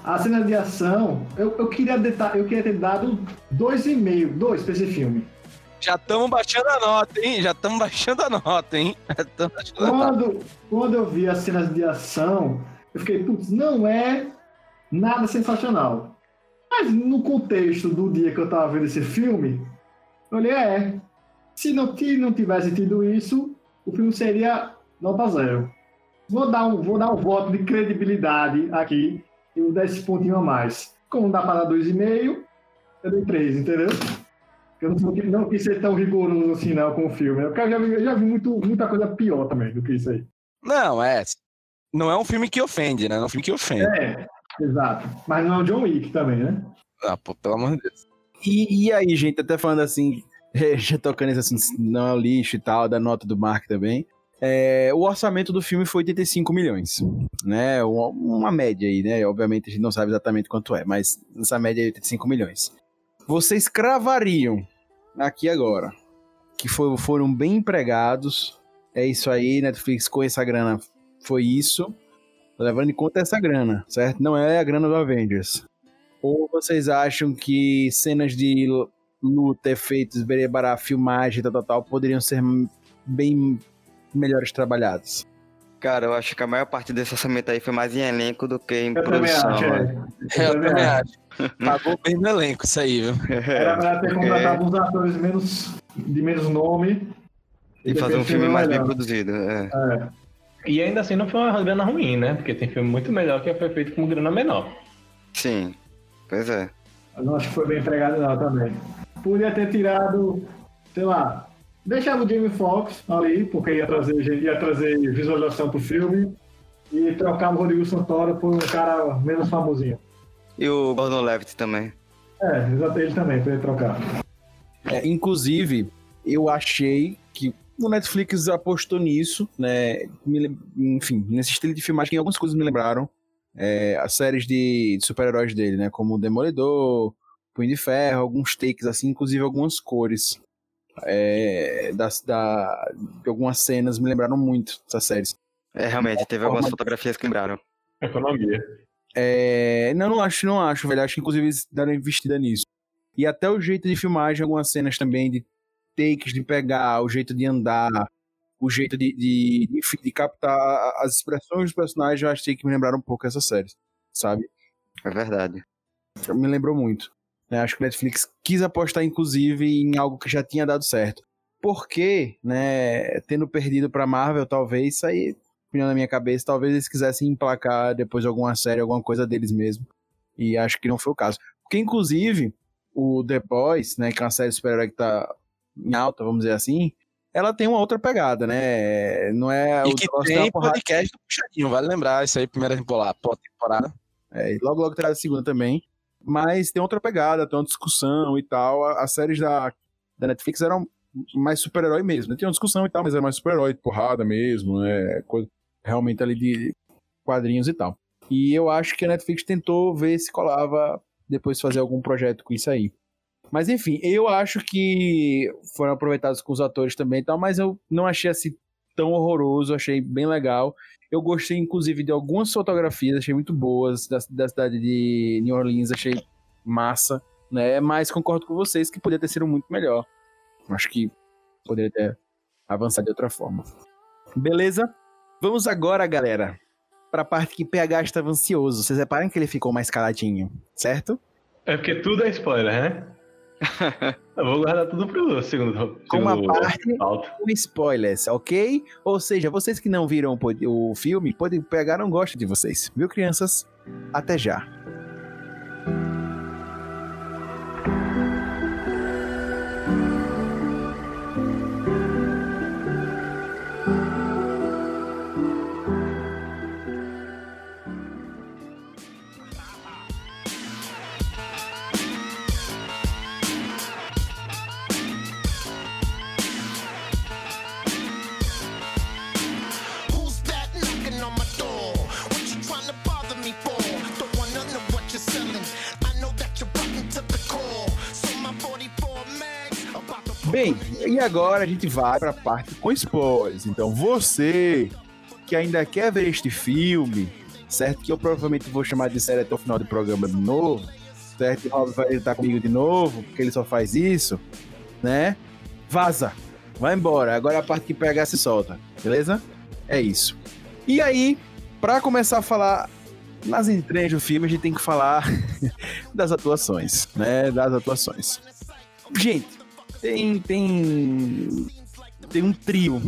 E: a cena de ação, eu, eu, queria, detar, eu queria ter dado dois e meio, dois pra esse filme.
C: Já estamos baixando a nota, hein? Já estamos baixando a nota, hein?
E: Quando, quando eu vi as cenas de ação, eu fiquei, putz, não é nada sensacional. Mas no contexto do dia que eu tava vendo esse filme, eu olhei, é, se não, se não tivesse tido isso, o filme seria nota zero. Vou dar um, vou dar um voto de credibilidade aqui e vou dar esse pontinho a mais. Como dá para dar dois e meio, eu dei três, entendeu? Eu não, não quis ser tão rigoroso assim não com o filme. Eu já vi, eu já vi muito, muita coisa pior também do que isso aí.
C: Não, é. Não é um filme que ofende, né? É um filme que ofende.
E: É, exato. Mas não é o John Wick também, né?
C: Ah, pô, pelo amor de Deus.
A: E, e aí, gente, até falando assim, já tocando isso assim, não é o lixo e tal, da nota do Mark também. É, o orçamento do filme foi 85 milhões, né? Uma, uma, média aí, né? Obviamente a gente não sabe exatamente quanto é, mas essa média é 85 milhões. Vocês cravariam aqui agora que foi, foram bem empregados. É isso aí, Netflix com essa grana foi isso. Levando em conta essa grana, certo? Não é a grana do Avengers. Ou vocês acham que cenas de luta, efeitos, berebará, filmagem, tal, tal, tal, poderiam ser bem melhores trabalhados.
B: Cara, eu acho que a maior parte desse orçamento aí foi mais em elenco do que em eu produção.
C: Acho, é. Eu, eu também acho. Pagou bem no elenco isso aí, viu?
E: Era pra ter contratado uns atores menos, de menos nome.
B: E, fazer um filme mais melhor. bem produzido. É. é.
D: E ainda assim não foi uma grana ruim, né? Porque tem filme muito melhor que foi feito com grana menor.
B: Sim, pois é.
E: Eu não acho que foi bem empregado não também podia ter tirado, sei lá, deixado o Jamie Foxx ali, porque ia trazer, ia trazer visualização pro filme, e trocar o Rodrigo Santoro por um cara menos famosinho.
B: E o Gordon Levitt também.
E: É, exato, ele também, podia trocar.
A: É, inclusive, eu achei que o Netflix apostou nisso, né? Enfim, nesse estilo de filmagem, algumas coisas me lembraram. É, as séries de, de super-heróis dele, né? Como o Demolidor, Punho de Ferro, alguns takes assim, inclusive algumas cores. É, das, da, de algumas cenas me lembraram muito dessas séries.
B: É, realmente, teve algumas fotografias que lembraram.
D: Economia.
A: É, não, não acho, não acho, velho. Acho que inclusive eles deram investida nisso. E até o jeito de filmagem, algumas cenas também, de takes de pegar, o jeito de andar, o jeito de, de, de, de captar as expressões dos personagens, eu achei que me lembraram um pouco essa série, sabe?
B: É verdade.
A: Me lembrou muito. Né? Acho que o Netflix quis apostar, inclusive, em algo que já tinha dado certo. Porque, né, tendo perdido pra Marvel, talvez, isso aí, opinião na minha cabeça, talvez eles quisessem emplacar depois alguma série, alguma coisa deles mesmo. E acho que não foi o caso. Porque, inclusive, o The Boys, né, que é uma série de super-herói que tá em alta, vamos dizer assim, ela tem uma outra pegada, né? Não é
C: e que tem podcast do Puxadinho, vale lembrar, isso aí, primeira temporada.
A: É, e logo, logo terá a segunda também. Mas tem outra pegada, tem uma discussão e tal. As séries da, da Netflix eram mais super-herói mesmo. Né? Tinha uma discussão e tal, mas era mais super-herói, porrada mesmo, né? Coisa, realmente ali de quadrinhos e tal. E eu acho que a Netflix tentou ver se colava depois fazer algum projeto com isso aí. Mas enfim, eu acho que foram aproveitados com os atores também e tal, mas eu não achei assim tão horroroso, achei bem legal. Eu gostei, inclusive, de algumas fotografias, achei muito boas da, da cidade de New Orleans, achei massa, né? Mas concordo com vocês que poderia ter sido muito melhor. Acho que poderia ter avançado de outra forma. Beleza? Vamos agora, galera, para a parte que PH estava ansioso. Vocês reparem que ele ficou mais caladinho, certo?
D: É porque tudo é spoiler, né? Eu vou guardar tudo pro segundo. segundo
A: com uma parte com spoilers, ok? Ou seja, vocês que não viram o filme, podem pegar não gosto de vocês. Viu, crianças? Até já. Agora a gente vai para a parte com spoilers. Então, você que ainda quer ver este filme, certo? Que eu provavelmente vou chamar de série até o final do programa de novo, certo? E o Rob vai estar comigo de novo, porque ele só faz isso, né? Vaza, vai embora. Agora é a parte que pega se solta, beleza? É isso. E aí, para começar a falar nas entranhas do filme, a gente tem que falar das atuações, né? Das atuações. Gente, tem, tem, tem um trio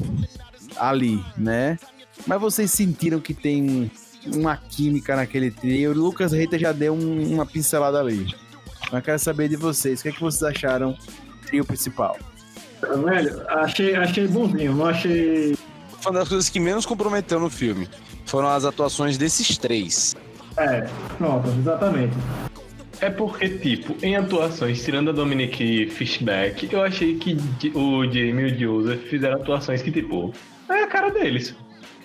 A: ali, né? Mas vocês sentiram que tem uma química naquele trio. O Lucas Reiter já deu um, uma pincelada ali. Mas quero saber de vocês, o que, é que vocês acharam do trio principal?
E: Velho, achei, achei bonzinho, não achei.
C: Foi uma das coisas que menos comprometeu no filme. Foram as atuações desses três.
E: É, pronto, exatamente.
D: É porque, tipo, em atuações, tirando a Dominique Fishback, eu achei que o Jamie e o Joseph fizeram atuações que, tipo, é a cara deles.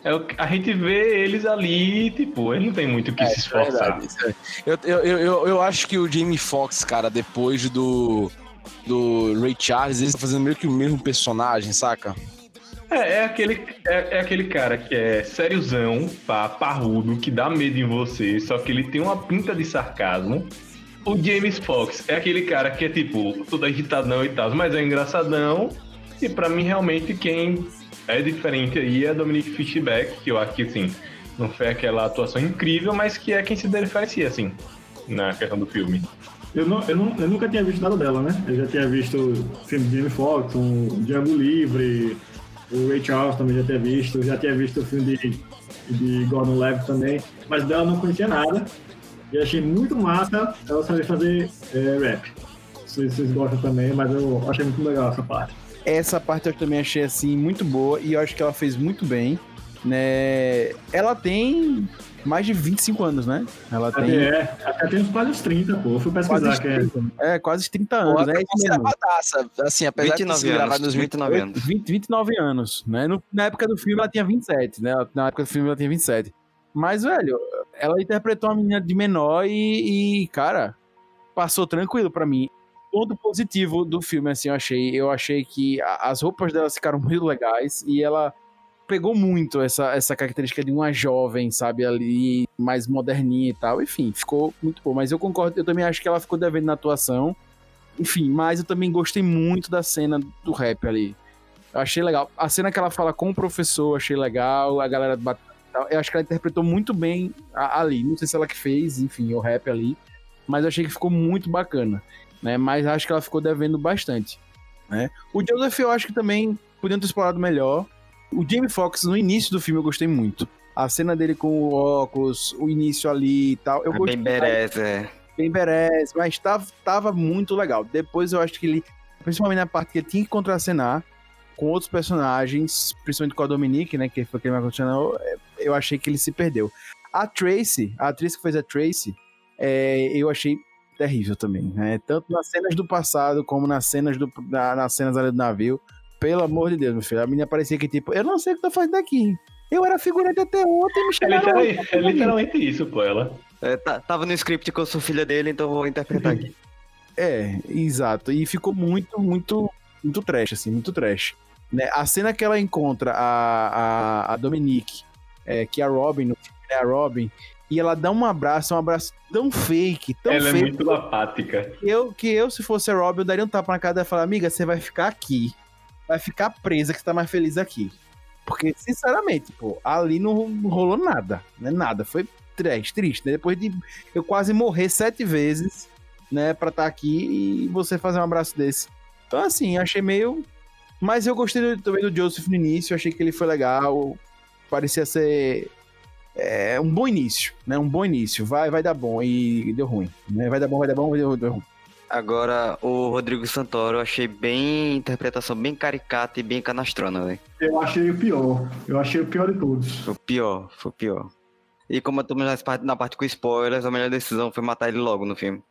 D: É, a gente vê eles ali, tipo, eles não tem muito o que é, se esforçar.
C: É eu, eu, eu, eu acho que o Jamie Foxx, cara, depois do, do Ray Charles, ele tá fazendo meio que o mesmo personagem, saca?
D: É, é aquele, é, é, aquele cara que é sériozão, pá, parrudo, que dá medo em você, só que ele tem uma pinta de sarcasmo. O James Fox é aquele cara que é tipo, todo agitadão e tal, mas é engraçadão. E para mim, realmente, quem é diferente aí é a Dominique Fishback, que eu acho que assim, não foi aquela atuação incrível, mas que é quem se diferencia, assim, na questão do filme.
E: Eu, não, eu, não, eu nunca tinha visto nada dela, né? Eu já tinha visto filme de Jamie Foxx, um Diabo Livre, o Ray Charles também já tinha visto, já tinha visto o filme de, de Gordon Levitt também, mas dela não conhecia nada. E achei muito massa ela saber fazer é, rap. Se vocês gostam também, mas eu achei muito legal essa parte.
A: Essa parte eu também achei assim muito boa e eu acho que ela fez muito bem. Né? Ela tem mais de 25 anos, né? Ela tem.
E: É, até tem quase uns 30, pô. Eu fui pesquisar quase 30,
A: que é. É, quase 30 anos. Pô, é
C: Assim, apesar 29 de
B: anos, nos 29 anos.
A: 20, 29 anos, né? No, na época do filme ela tinha 27, né? Na época do filme ela tinha 27. Mas, velho, ela interpretou uma menina de menor e, e cara, passou tranquilo para mim. Ponto positivo do filme, assim, eu achei. Eu achei que as roupas dela ficaram muito legais e ela pegou muito essa, essa característica de uma jovem, sabe, ali, mais moderninha e tal. Enfim, ficou muito bom. Mas eu concordo, eu também acho que ela ficou devendo na atuação. Enfim, mas eu também gostei muito da cena do rap ali. Eu achei legal. A cena que ela fala com o professor, achei legal. A galera. Eu acho que ela interpretou muito bem a- ali. Não sei se ela que fez, enfim, o rap ali. Mas eu achei que ficou muito bacana. Né? Mas acho que ela ficou devendo bastante. Né? O Joseph eu acho que também podiam ter explorado melhor. O Jamie Foxx, no início do filme, eu gostei muito. A cena dele com o óculos, o início ali e tal. Eu
B: É
A: gostei
B: bem berés, é.
A: bem berés, mas tava, tava muito legal. Depois eu acho que ele, principalmente na parte que ele tinha que contracenar com outros personagens, principalmente com a Dominique, né, que foi quem me continuou, eu achei que ele se perdeu. A Tracy, a atriz que fez a Tracy, é, eu achei terrível também, né? Tanto nas cenas do passado como nas cenas do na- nas cenas ali do navio. Pelo amor de Deus, meu filho, a menina parecia que tipo, eu não sei o que tô fazendo aqui. Eu era figurante até ontem, me
D: É
A: chamaram
D: literalmente,
A: hoje.
D: é literalmente isso, pô. Ela.
B: É, tá- tava no script que eu sou filha dele, então eu vou interpretar aqui.
A: É, exato. E ficou muito, muito, muito trash, assim, muito trash. Né? A cena que ela encontra a, a, a Dominique, é, que é a Robin, no filme, né, a Robin, e ela dá um abraço, um abraço tão fake, tão
D: ela é
A: fake,
D: muito apática.
A: que, eu, que eu, se fosse a Robin, eu daria um tapa na cara dela e falar, amiga, você vai ficar aqui. Vai ficar presa, que você tá mais feliz aqui. Porque, sinceramente, pô, ali não rolou nada, né? Nada. Foi triste, triste. Né? Depois de eu quase morrer sete vezes, né, pra estar aqui e você fazer um abraço desse. Então, assim, achei meio. Mas eu gostei do- também do Joseph no início, achei que ele foi legal. Parecia ser. é, um bom início, né? Um bom início. Vai, vai dar bom. E deu ruim. Né? Vai dar bom, vai dar bom, deu, deu ruim.
B: Agora, o Rodrigo Santoro, eu achei bem. interpretação bem caricata e bem canastrona, velho.
E: Eu achei o pior. Eu achei o pior de todos.
B: Foi o pior, foi o pior. E como eu tô na parte, na parte com spoilers, a melhor decisão foi matar ele logo no filme.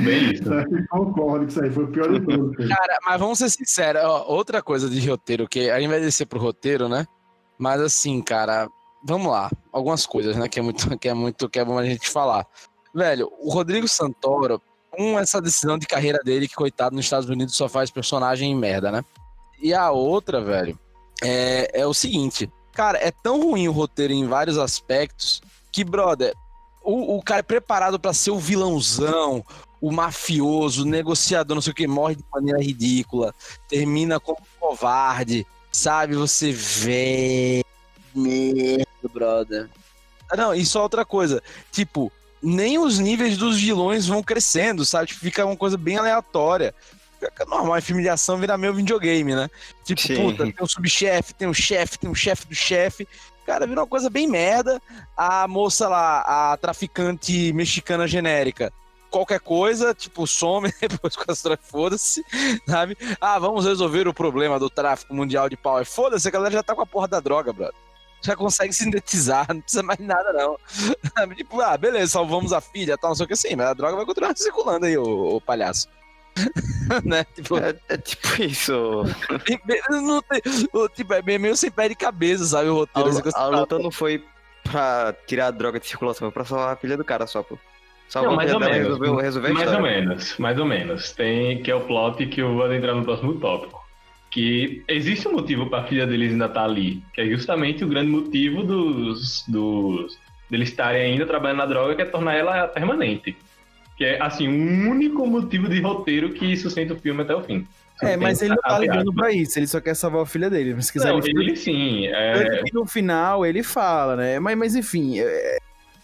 D: Bem isso.
E: Concordo com isso aí, foi o pior de filho.
C: Cara, mas vamos ser sinceros, ó, outra coisa de roteiro, que a gente vai descer pro roteiro, né? Mas assim, cara, vamos lá. Algumas coisas, né? Que é muito, que é muito, que é bom a gente falar. Velho, o Rodrigo Santoro, um, essa decisão de carreira dele, que coitado nos Estados Unidos só faz personagem em merda, né? E a outra, velho, é, é o seguinte. Cara, é tão ruim o roteiro em vários aspectos que, brother, o, o cara é preparado pra ser o vilãozão, o mafioso, o negociador, não sei o que, morre de maneira ridícula, termina como um covarde, sabe? Você vê. Merda, brother. Ah, Não, e só outra coisa, tipo, nem os níveis dos vilões vão crescendo, sabe? Tipo, fica uma coisa bem aleatória. Fica normal, em filme de ação vira meio videogame, né? Tipo,
B: Sim.
C: puta, tem um subchefe, tem um chefe, tem um chefe do chefe. Cara, vira uma coisa bem merda. A moça lá, a traficante mexicana genérica, qualquer coisa, tipo, some depois com as drogas, foda-se, sabe? Ah, vamos resolver o problema do tráfico mundial de pau. É Foda-se, a galera já tá com a porra da droga, brother. Já consegue sintetizar, não precisa mais nada, não. Tipo, ah, beleza, salvamos a filha, tal, não sei o que assim, mas a droga vai continuar circulando aí, ô, ô palhaço. né? Tipo,
B: É, é tipo isso.
C: não tem- tipo, é meio sem pé de cabeça, sabe? O
B: A,
C: roteiro. assim, que você
B: a luta não foi pra tirar a droga de circulação, foi pra salvar a filha do cara só, pô. Salvar
D: Não,
B: a
D: mais ou
B: dela e
D: menos.
B: resolver, resolver a
D: mais ou menos, mais ou menos. Tem que é o plot que eu vou adentrar no próximo tópico. Que existe um motivo para a filha deles ainda estar ali, que é justamente o grande motivo dos, dos deles estarem ainda trabalhando na droga, que é tornar ela permanente. Que é assim, o único motivo de roteiro que sustenta o filme até o fim.
A: É, mas ele não tá ligando pra isso, ele só quer salvar a filha dele. Mas se quiser,
D: Não,
A: ele
D: ele sim. É,
A: no final ele fala, né? Mas, mas enfim, é-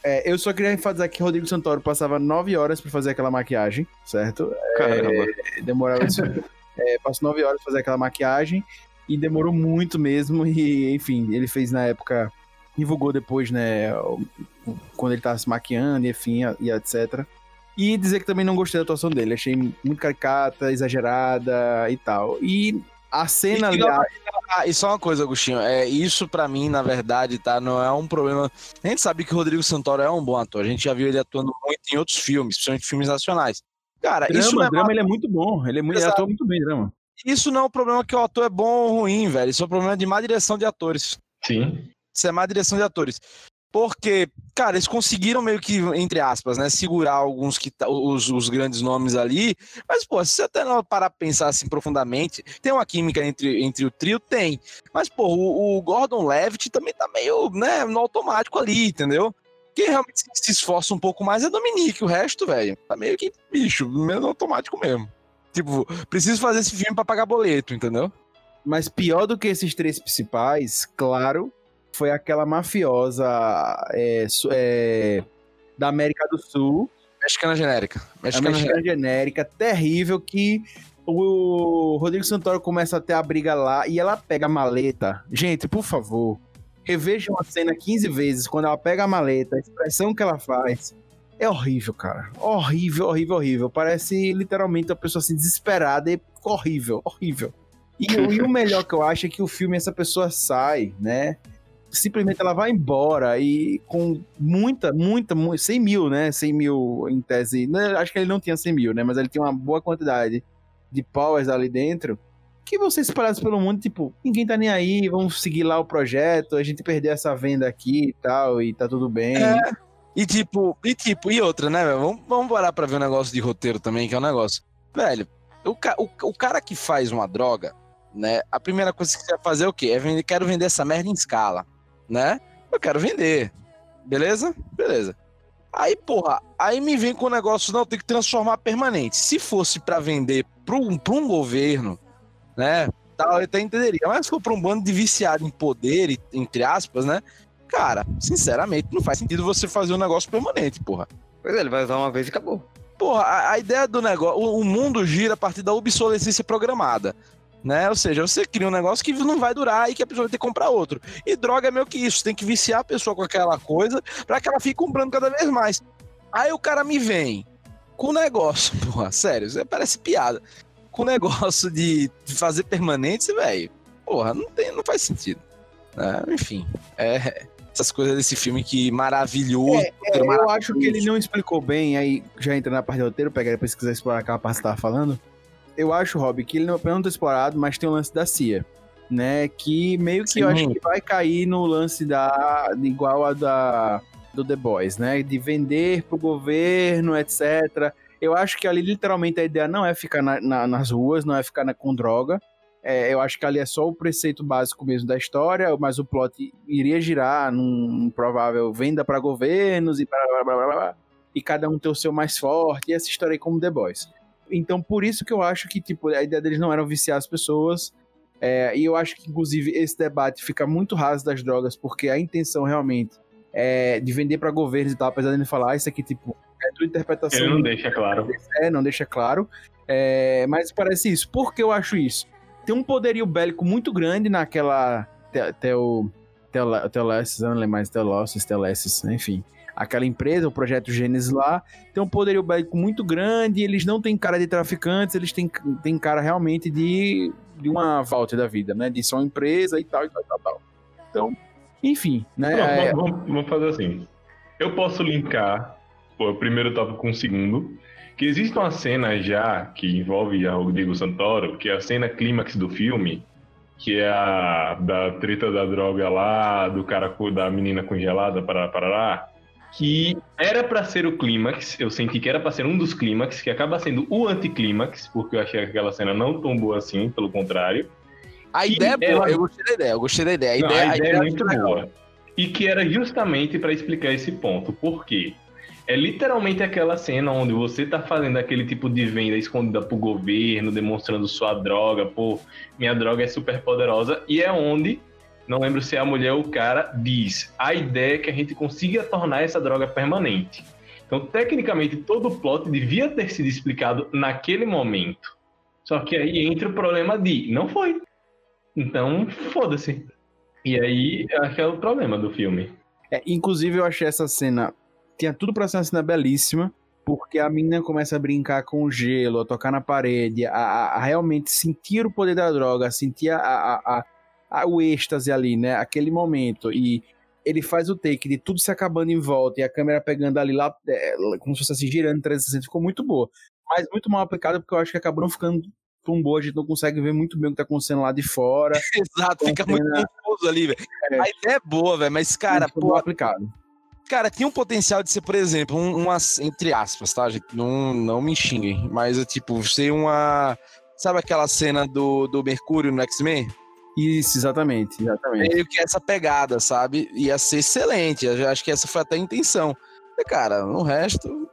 A: é, eu só queria enfatizar que Rodrigo Santoro passava nove horas pra fazer aquela maquiagem, certo?
B: Caramba.
A: Demorava isso. é, passou nove horas pra fazer aquela maquiagem e demorou muito mesmo. E, enfim, ele fez na época, divulgou depois, né? Quando ele tava se maquiando, e enfim, e etc. E dizer que também não gostei da atuação dele. Achei muito caricata, exagerada e tal. E a cena ali.
C: E- Ah, e só uma coisa, Agostinho, é, isso pra mim, na verdade, tá, não é um problema. A gente sabe que o Rodrigo Santoro é um bom ator, a gente já viu ele atuando muito em outros filmes, principalmente filmes nacionais. Cara,
A: Drama,
C: isso não, é,
A: drama ele é muito bom. Ele, é muito, ele atua muito bem, drama.
C: isso não é um problema que o ator é bom ou ruim, velho. Isso é um problema de má direção de atores.
D: sim.
C: Isso é má direção de atores. Porque, cara, eles conseguiram meio que, entre aspas, né, segurar alguns que tá- os, os grandes nomes ali. Mas, pô, se você até não parar pra pensar assim profundamente, tem uma química entre, entre o trio? Tem. Mas, pô, o, o Gordon Levitt também tá meio, né, no automático ali, entendeu? Quem realmente se- esforça um pouco mais é Dominique, o resto, velho, tá meio que bicho, meio automático mesmo. Tipo, preciso fazer esse filme pra pagar boleto, entendeu?
A: Mas pior do que esses três principais, claro, foi aquela mafiosa é, é, da América do Sul,
C: Mexicana genérica. Mexicana genérica.
A: mexicana genérica, terrível, que o Rodrigo Santoro começa a ter a briga lá e ela pega a maleta. Gente, por favor, revejam a cena 15 vezes quando ela pega a maleta, a expressão que ela faz. É horrível, cara. Horrível, horrível, horrível. Parece literalmente uma pessoa assim desesperada e horrível, horrível. E, e o melhor que eu acho é que o filme essa pessoa sai, né? Simplesmente ela vai embora e com muita, muita, mu- 100 mil, né? 100 mil em tese. né, Acho que ele não tinha 100 mil, né? Mas ele tinha uma boa quantidade de powers ali dentro. Que vão ser pelo mundo, tipo, ninguém tá nem aí, vamos seguir lá o projeto, a gente perdeu essa venda aqui e tal, e tá tudo bem.
C: É. E tipo, e tipo, e outra, né, velho? Vamos, vamos parar pra ver um negócio de roteiro também, que é um negócio. Velho, o, ca- o, o cara que faz uma droga, né? A primeira coisa que você vai fazer é o quê? É vender, quero vender essa merda em escala, né? Eu quero vender. Beleza? Beleza. Aí, porra, aí me vem com o negócio, não, tem que transformar permanente. Se fosse pra vender pra um, pra um governo, né? Tal, eu até entenderia. Mas se for pra um bando de viciado em poder, e- entre aspas, né? Cara, sinceramente, não faz sentido você fazer um negócio permanente, porra.
B: Pois é, ele vai usar uma vez e acabou.
C: Porra, a, a ideia do negócio. O, o mundo gira a partir da obsolescência programada. Né? Ou seja, você cria um negócio que não vai durar e que a pessoa vai ter que comprar outro. E droga é meio que isso. Tem que viciar a pessoa com aquela coisa pra que ela fique comprando cada vez mais. Aí o cara me vem com o negócio, porra, sério, isso parece piada. Com o negócio de, fazer permanente, velho. Porra, não, tem, não faz sentido. né? enfim, é, essas coisas desse filme que maravilhoso.
A: É, eu acho que ele não explicou bem, aí já entra na parte do roteiro, pega depois se quiser explorar aquela parte que você tava falando. Eu acho, Rob, que ele não, não tá explorado, mas tem o lance da CIA, né? Que meio que eu
C: Sim.
A: acho que vai cair no lance da. igual a da. do The Boys, né? De vender pro governo, etc. Eu acho que ali literalmente a ideia não é ficar na- na- nas ruas, não é ficar na- com droga. É, eu acho que ali é só o preceito básico mesmo da história, mas o plot iria girar num, num provável venda para governos e blá, blá, blá, blá, blá, e cada um ter o seu mais forte, e essa história aí como The Boys. Então, por isso que eu acho que tipo, a ideia deles não era viciar as pessoas, é, e eu acho que, inclusive, esse debate fica muito raso das drogas, porque a intenção realmente é de vender para governos e tal, apesar de ele falar, ah, isso aqui, tipo, é tua interpretação.
D: Ele não deixa claro.
A: É, não deixa claro. É, mas parece isso. Por que eu acho isso? Tem um poderio bélico muito grande naquela. Te- Teo. Teo- não lembro mais, Teolosses, Teolesses, enfim. Aquela empresa, o projeto Gênesis lá, tem um poderio bélico muito grande, eles não têm cara de traficantes, eles têm, têm cara realmente de, de uma volta da vida, né? De só uma empresa e tal, e tal, e tal, tal. Então, enfim, né?
D: Não,
A: É,
D: vamos, vamos- fazer assim. Eu posso linkar o primeiro tópico com o segundo. Que existe uma cena já que envolve a Rodrigo Santoro, que é a cena clímax do filme, que é a da treta da droga lá, do cara da menina congelada, para parará, que era pra ser o clímax, eu senti que era pra ser um dos clímax, que acaba sendo o anticlímax, porque eu achei aquela cena não tão boa assim, pelo contrário.
C: A ideia é boa,
D: ela-
C: eu gostei da ideia, eu gostei da ideia. A
D: Não,
C: ideia,
D: a ideia é
C: eu
D: muito
C: legal.
D: boa. E que era justamente para explicar esse ponto. Por quê? É literalmente aquela cena onde você tá fazendo aquele tipo de venda escondida pro governo, demonstrando sua droga, pô, minha droga é super poderosa, e é onde, não lembro se é a mulher ou o cara, diz: a ideia é que a gente consiga tornar essa droga permanente. Então, tecnicamente, todo o plot devia ter sido explicado naquele momento. Só que aí entra o problema de não foi. Então, foda-se. E aí, é o problema do filme.
A: É, inclusive, eu achei essa cena. Tinha tudo pra ser uma cena belíssima, porque a menina começa a brincar com o gelo, a tocar na parede, a, a- a realmente sentir o poder da droga, a sentir a- a- o êxtase ali, né? Aquele momento. E ele faz o take de tudo se acabando em volta e a câmera pegando ali lá, é, como se fosse assim, girando 360, ficou muito boa. Mas muito mal aplicada, porque eu acho que acabou não ficando tão boa, a gente não consegue ver muito bem o que tá acontecendo lá de fora.
C: Exato, fica muito
A: Cena-
C: confuso ali, velho.
A: É.
C: A ideia é boa, velho, mas, cara,
A: Muito
C: pô,
A: mal aplicado.
C: cara, tinha um potencial de ser, por exemplo, um, umas, entre aspas, tá, gente? Não, não me xinguem, mas é tipo, ser uma. Sabe aquela cena do, do Mercúrio no X-Men?
A: Isso, exatamente, exatamente.
C: Meio que essa pegada, sabe? Ia ser excelente. Eu acho que essa foi até a intenção. E, cara, no resto,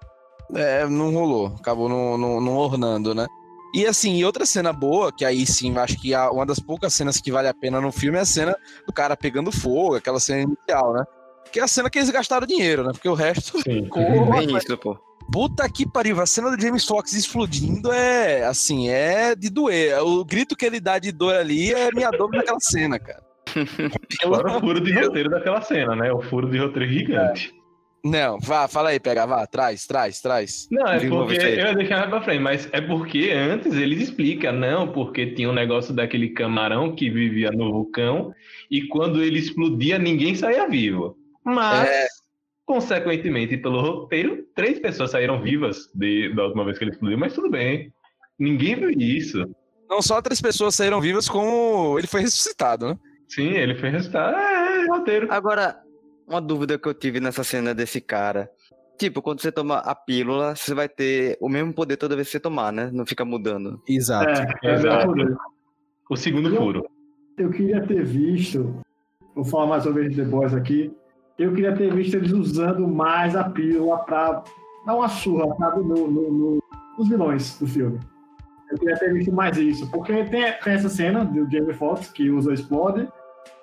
C: é, não rolou. Acabou não, não, não ornando, né? E assim, e outra cena boa, que aí sim, acho que a- uma das poucas cenas que vale a pena no filme é a cena do cara pegando fogo, aquela cena inicial, né? Que é a cena que eles gastaram dinheiro, né? Porque o resto
D: Sim.
C: ficou.
B: Bem isso, pô.
C: Puta que pariu, a cena do James Fox explodindo é assim, é de doer. O grito que ele dá de dor ali é minha dor naquela cena, cara.
D: Fora o furo de roteiro daquela cena, né? O furo de roteiro gigante.
C: Não, vá, fala aí, pega, vá, traz, traz, traz.
D: Não, é porque. Eu ia deixar mais pra frente, mas é porque antes eles explicam, não, porque tinha um negócio daquele camarão que vivia no vulcão e quando ele explodia ninguém saía vivo. Mas,
C: É.
D: consequentemente, pelo roteiro, três pessoas saíram vivas de- da última vez que ele explodiu, mas tudo bem. Ninguém viu isso.
C: Não só três pessoas saíram vivas, como ele foi ressuscitado, né?
D: Sim, ele foi resultado. É, é roteiro.
B: Agora, uma dúvida que eu tive nessa cena desse cara. Tipo, quando você toma a pílula, você vai ter o mesmo poder toda vez que você tomar, né? Não fica mudando.
A: Exato.
E: É, é
D: Exato. O segundo furo.
E: Eu queria ter visto, vou falar mais uma vez de The Boys aqui, eu queria ter visto eles usando mais a pílula pra dar uma surra, sabe, no, no- no- nos vilões do filme. Eu queria ter visto mais isso, porque tem, tem essa cena do Jamie Foxx, que usa explode,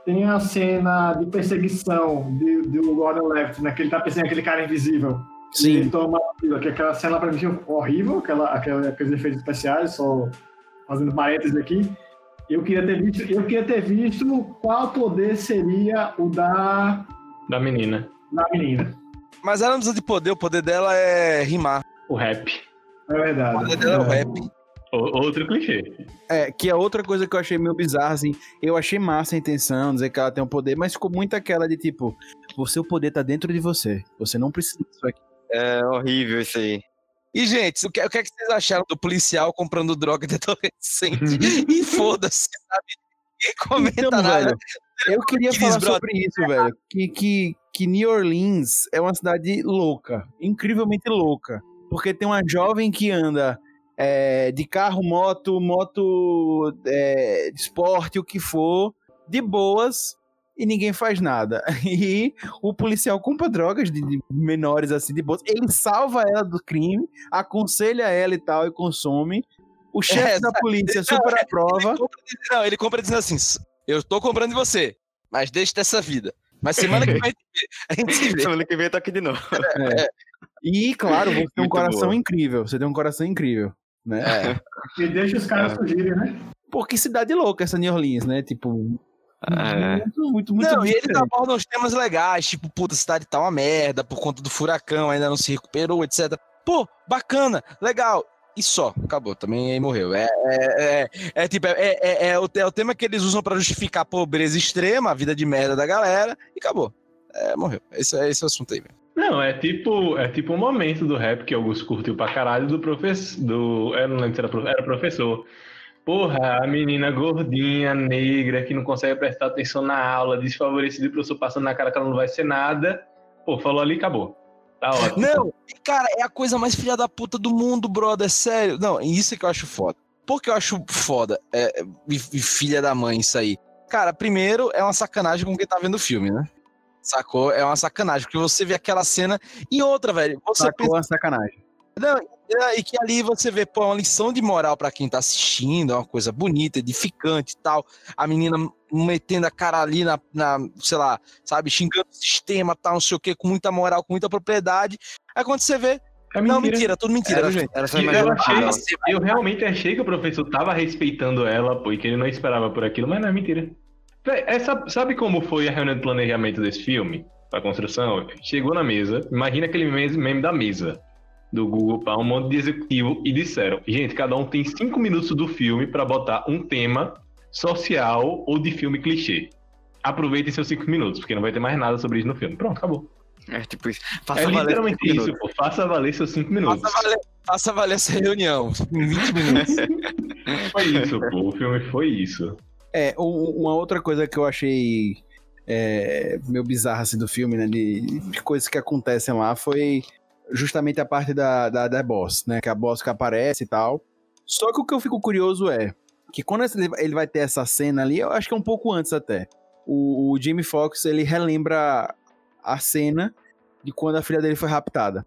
E: tem a cena de perseguição de- do Gordon Levitt, né, que ele tá perseguindo aquele cara invisível. Ele
A: Sim.
E: toma a pílula, que aquela cena pra mim horrível, aquela, aquela, aqueles efeitos especiais, só fazendo parênteses aqui. Eu queria ter visto, eu queria ter visto qual poder seria o da,
D: Da menina.
E: da menina.
C: Mas ela não precisa de poder, o poder dela é rimar.
D: O rap.
E: É verdade.
C: O poder dela é o rap.
D: Outro clichê.
A: É, que é outra coisa que eu achei meio bizarra, assim. Eu achei massa a intenção, dizer que ela tem um poder, mas ficou muito aquela de tipo, o seu poder tá dentro de você. Você não precisa disso aqui.
B: É horrível isso aí.
C: E, gente, o que, o que é que vocês acharam do policial comprando droga de adolescente? e foda-se, sabe? Ninguém comenta
A: Então,
C: nada.
A: velho, eu queria falar
C: Brother.
A: sobre isso, velho. Que, que, que New Orleans é uma cidade louca, incrivelmente louca. Porque tem uma jovem que anda é, de carro, moto, moto, é, esporte, o que for, de boas, e ninguém faz nada. E o policial compra drogas de, de menores assim, de boas. Ele salva ela do crime, aconselha ela e tal, e consome. O chefe
C: É,
A: da polícia super aprova.
C: Ele compra, não, ele compra dizendo assim: eu tô comprando de você, mas deixa dessa vida. Mas semana que vem a gente se vê.
B: Semana que vem eu tô aqui de novo.
A: E, claro, você tem um coração
B: boa.
A: incrível. Você tem um coração incrível, né?
C: É.
E: E deixa os caras fugirem, né?
A: Pô, que cidade louca essa New Orleans, né? Tipo,
B: É.
A: muito, muito, muito
C: Não, e ele aborda uns temas legais, tipo, puta, a cidade tá uma merda por conta do furacão, ainda não se recuperou, etc. Pô, bacana, legal. E só, acabou, também aí morreu. É, é, é, é tipo, é, é, é o, é o tema que eles usam pra justificar a pobreza extrema, a vida de merda da galera, e acabou. É, morreu. Esse, é esse é o assunto aí, velho.
D: Não, é tipo, é tipo um momento do rap que Augusto curtiu pra caralho do professor. Do, eu não lembro se era, era professor. Porra, a menina gordinha, negra, que não consegue prestar atenção na aula, desfavorecida, e o professor passando na cara que ela não vai ser nada. Pô, falou ali, acabou. Tá ótimo.
C: Não, cara, é a coisa mais filha da puta do mundo, brother, sério. Não, isso é que eu acho foda. Por que eu acho foda é, e, e filha da mãe isso aí? Cara, primeiro é uma sacanagem com quem tá vendo o filme, né? Sacou? É uma sacanagem, porque você vê aquela cena e outra, velho. Você
A: Sacou uma sacanagem.
C: Não, é, e que ali você vê, pô, é uma lição de moral pra quem tá assistindo, é uma coisa bonita, edificante e tal. A menina metendo a cara ali na, na, sei lá, sabe, xingando o sistema, tal, não sei o quê, com muita moral, com muita propriedade. Aí quando você vê,
D: É
C: não, mentira, tudo mentira,
B: Era,
C: viu, gente?
B: era só
D: eu, achei, eu realmente achei que o professor tava respeitando ela, pô, e que ele não esperava por aquilo, mas não é mentira. Véi, essa- sabe como foi a reunião de planejamento desse filme? Pra construção? Chegou na mesa, imagina aquele meme da mesa do Google para um monte de executivo e disseram: gente, cada um tem cinco minutos do filme pra botar um tema social ou de filme clichê. Aproveitem seus cinco minutos, porque não vai ter mais nada sobre isso no filme. Pronto, acabou.
B: É tipo isso. Faça
D: É literalmente isso, pô. Faça valer seus cinco minutos.
C: Faça valer, faça valer essa reunião em 20 minutos.
D: Foi isso, pô. O filme foi isso.
A: É, uma outra coisa que eu achei é, meio bizarra assim, do filme, né? De, de coisas que acontecem lá foi justamente a parte da, da, da boss, né? Que é a boss que aparece e tal. Só que o que eu fico curioso é que quando ele vai ter essa cena ali, eu acho que é um pouco antes até. O, o Jamie Foxx, ele relembra a cena de quando a filha dele foi raptada.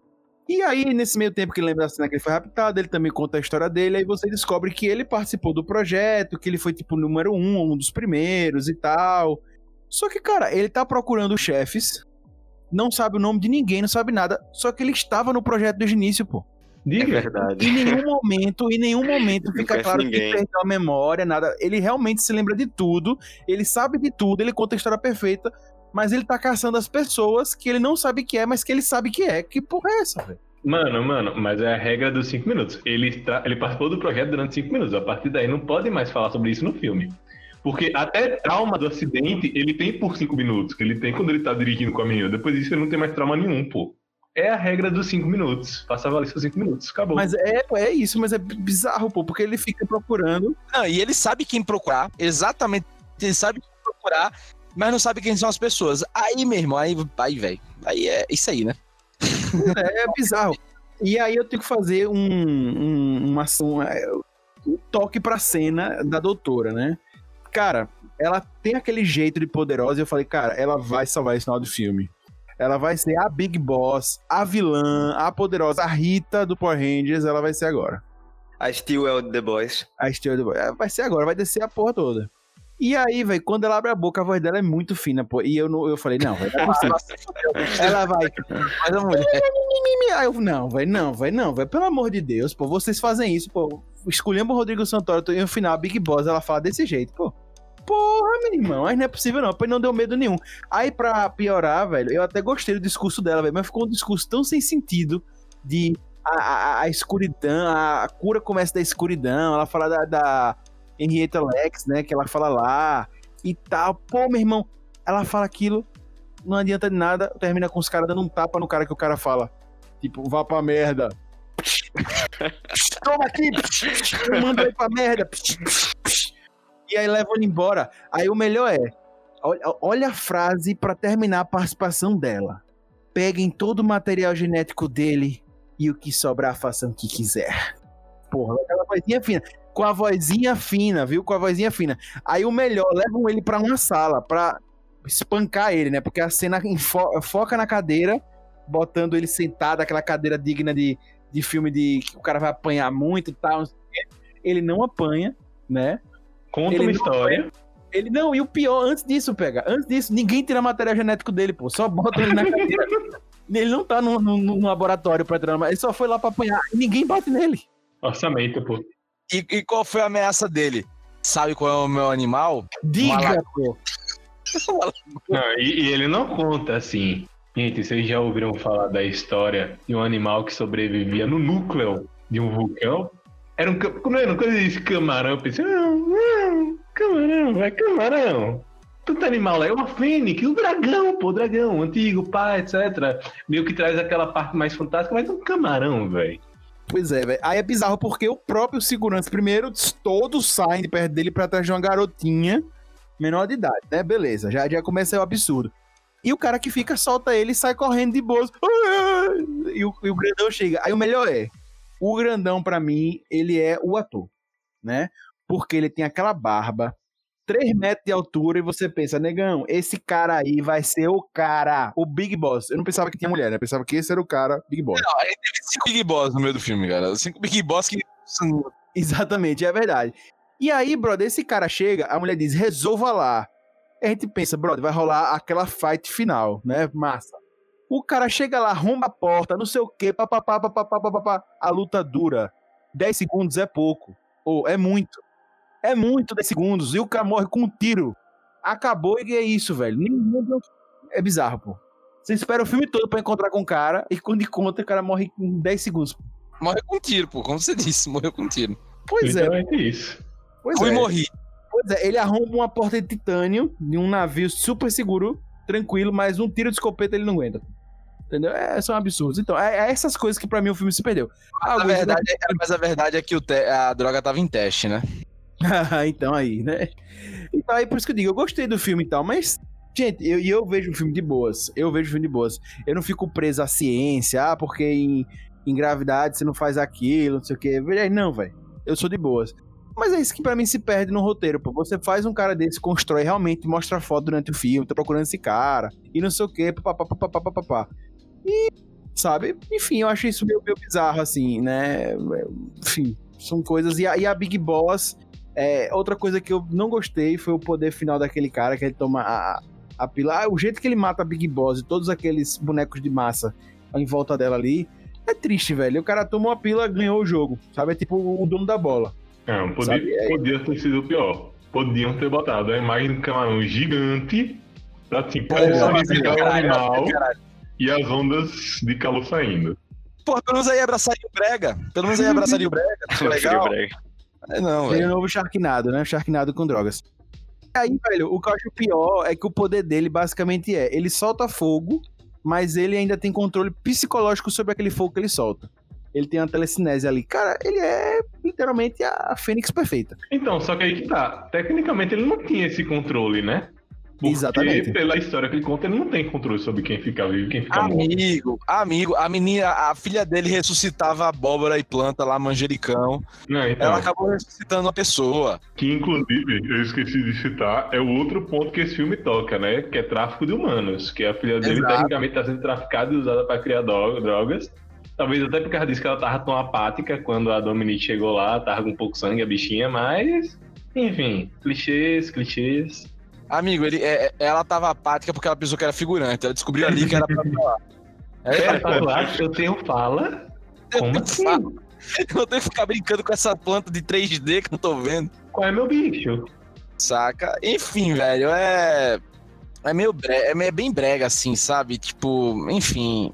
A: E aí, nesse meio tempo que ele lembra da cena que ele foi raptado, ele também conta a história dele, aí você descobre que ele participou do projeto, que ele foi, tipo, número um, um dos primeiros e tal. Só que, cara, ele tá procurando chefes, não sabe o nome de ninguém, não sabe nada, só que ele estava no projeto desde o início, pô.
B: É
D: Diga.
B: verdade.
A: Em nenhum momento, em nenhum momento fica claro que
B: ninguém.
A: perdeu a memória, nada. Ele realmente se lembra de tudo, ele sabe de tudo, ele conta a história perfeita, mas ele tá caçando as pessoas que ele não sabe que é, mas que ele sabe que é. Que porra é essa, velho?
D: Mano, mano, mas é a regra dos cinco minutos. Ele, tra- ele participou do projeto durante cinco minutos. A partir daí não pode mais falar sobre isso no filme. Porque até trauma do acidente ele tem por cinco minutos, que ele tem quando ele tá dirigindo com a menina. Depois disso ele não tem mais trauma nenhum, pô. É a regra dos cinco minutos. Passa a valer seus cinco minutos. Acabou.
A: Mas é, é isso, mas é bizarro, pô, porque ele fica procurando.
C: Não, e ele sabe quem procurar, exatamente, ele sabe quem procurar, mas não sabe quem são as pessoas. Aí, meu irmão, aí, aí velho, aí é isso aí, né?
A: É, bizarro. E aí eu tenho que fazer um, um, uma, um, é, um toque pra cena da doutora, né? Cara, ela tem aquele jeito de poderosa e eu falei, cara, ela vai salvar esse final do filme. Ela vai ser a Big Boss, a vilã, a poderosa, a Rita do Power Rangers, ela vai ser agora.
B: A Steel The Boys.
A: A Steel vai ser agora, vai descer a porra toda. E aí, velho, quando ela abre a boca, a voz dela é muito fina, pô. E eu, não, eu falei, não, vai dar Ela vai.
C: Mas a mulher.
A: Aí eu, não, velho, não, velho, não, velho, pelo amor de Deus, pô, vocês fazem isso, pô. Escolhemos o Rodrigo Santoro e no final a Big Boss ela fala desse jeito, pô. Porra, meu irmão, mas não é possível não, pô, não deu medo nenhum. Aí pra piorar, velho, eu até gostei do discurso dela, velho, mas ficou um discurso tão sem sentido de a, a, a escuridão, a cura começa da escuridão, ela fala da, da Henrietta Lex, né, que ela fala lá e tal. Pô, meu irmão, ela fala aquilo, não adianta de nada, termina com os caras dando um tapa no cara que o cara fala. Tipo, vá pra merda. Toma aqui! Manda ele pra merda! E aí leva ele embora. Aí o melhor é: olha, olha a frase pra terminar a participação dela. Peguem todo o material genético dele e o que sobrar façam o que quiser. Porra, aquela vozinha fina. Com a vozinha fina, viu? Com a vozinha fina. Aí o melhor, levam ele pra uma sala pra espancar ele, né? Porque a cena enfo- foca na cadeira, botando ele sentado, aquela cadeira digna de, de filme de que o cara vai apanhar muito e tal. Ele não apanha, né?
D: Conta
A: ele
D: uma história.
A: Ele não, e o pior, antes disso, pega, antes disso, ninguém tira material genético dele, pô, só bota ele na cadeira. ele não tá no, no- no laboratório pra tirar, ele só foi lá pra apanhar e ninguém bate nele.
D: Orçamento, pô.
C: E, e qual foi a ameaça dele? Sabe qual é o meu animal?
A: Diga, pô.
D: E, e ele não conta assim. Gente, vocês já ouviram falar da história de um animal que sobrevivia no núcleo de um vulcão? Era um. era quando ele disse camarão, eu pensei, não, não, camarão, vai camarão. Tanto animal lá, é uma fênix, um dragão, pô, dragão, antigo, pá, etc. Meio que traz aquela parte mais fantástica, mas um camarão, velho.
A: Pois é, velho. Aí é bizarro porque o próprio segurança, primeiro, todos saem de perto dele pra trás de uma garotinha menor de idade, né? Beleza, já, já começa o absurdo. E o cara que fica solta ele e sai correndo de boas. E o, e o grandão chega. Aí o melhor é, o grandão, pra mim, ele é o ator, né? Porque ele tem aquela barba, 3 metros de altura, e você pensa, negão, esse cara aí vai ser o cara, o Big Boss. Eu não pensava que tinha mulher, né? Eu pensava que esse era o cara, Big Boss.
C: Não, aí teve cinco Big Boss no meio do filme, cara. Cinco Big Boss que.
A: Exatamente, é verdade. E aí, brother, esse cara chega, a mulher diz, resolva lá. A gente pensa, brother, vai rolar aquela fight final, né? Massa. O cara chega lá, arromba a porta, não sei o quê, papapá, papapá, papapá. A luta dura. 10 segundos é pouco. Ou é muito. É muito 10 segundos. E o cara morre com um tiro. Acabou e é isso, velho. Nenhum- É bizarro, pô. Você espera o filme todo pra encontrar com o cara e quando encontra, o cara morre em 10 segundos.
C: Morreu com tiro, pô. Como você disse, morreu com tiro.
A: Pois é,
D: Literalmente isso.
A: pois
C: Fui
A: é.
C: e morri.
A: Pois é, ele arromba uma porta de titânio de um navio super seguro, tranquilo, mas um tiro de escopeta ele não aguenta. Entendeu? É, são absurdos. Então, é, é essas coisas que pra mim o filme se perdeu.
C: Mas a, verdade, é- mas a verdade é que o te- a droga tava em teste, né?
A: então aí, né? Então aí por isso que eu digo, eu gostei do filme e tal, mas. Gente, eu, eu vejo um filme de boas. Eu vejo um filme de boas. Eu não fico preso à ciência, ah, porque em, em gravidade você não faz aquilo, não sei o quê. Não, velho. Eu sou de boas. Mas é isso que pra mim se perde no roteiro, pô. Você faz um cara desse, constrói realmente, mostra foto durante o filme, tá procurando esse cara, e não sei o quê, papapá. E Sabe? Enfim, eu achei isso meio, meio bizarro, assim, né? Enfim, são coisas. E a, e a Big Boss, é, outra coisa que eu não gostei foi o poder final daquele cara, que ele toma a, a pila. Ah, o jeito que ele mata a Big Boss e todos aqueles bonecos de massa em volta dela ali. É triste, velho. O cara tomou a pila, ganhou o jogo. Sabe? É tipo o dono da bola.
D: Não, podia,
A: é-
D: podia ter sido pior. Podiam ter botado a imagem do camarão gigante pra assim,
C: Porra,
D: personificar o animal
C: caralho.
D: e as ondas de calor saindo.
C: Pô, pelo menos aí abraçaria o Brega. Pelo menos aí abraçaria o Brega. Ficou legal. É, não,
A: Ele é
C: velho.
A: o novo Sharknado, né? Sharknado com drogas. Aí, velho, o que eu acho pior é que o poder dele basicamente é: ele solta fogo, mas ele ainda tem controle psicológico sobre aquele fogo que ele solta. Ele tem uma telecinese ali. Cara, ele é literalmente a Fênix perfeita.
D: Então, só que aí que tá. Tecnicamente ele não tinha esse controle, né? Porque
A: Exatamente.
D: pela história que ele conta, ele não tem controle sobre quem fica vivo e quem fica morto.
C: Amigo, amigo, a menina, a filha dele ressuscitava abóbora e planta lá, manjericão.
D: Não, então,
C: Ela acabou ressuscitando uma pessoa.
D: que inclusive, eu esqueci de citar, é o outro ponto que esse filme toca, né? Que é tráfico de humanos. Que a filha dele,
C: Exato.
D: tecnicamente, tá sendo traficada e usada pra criar dro- drogas. Talvez até por causa disso que ela tava tão apática quando a Dominique chegou lá, tava com pouco sangue, a bichinha, mas. Enfim, clichês, clichês.
C: Amigo, ele, é- é- ela tava apática porque ela pensou que era figurante. Ela descobriu ali que era pra falar. É,
D: tá lá, eu tenho fala. Como assim?
C: Eu tenho que ficar brincando com essa planta de 3D que eu não tô vendo.
D: Qual é meu bicho?
C: Saca? Enfim, velho, é. É meio brega, é meio- bem brega, assim, sabe? Tipo, enfim.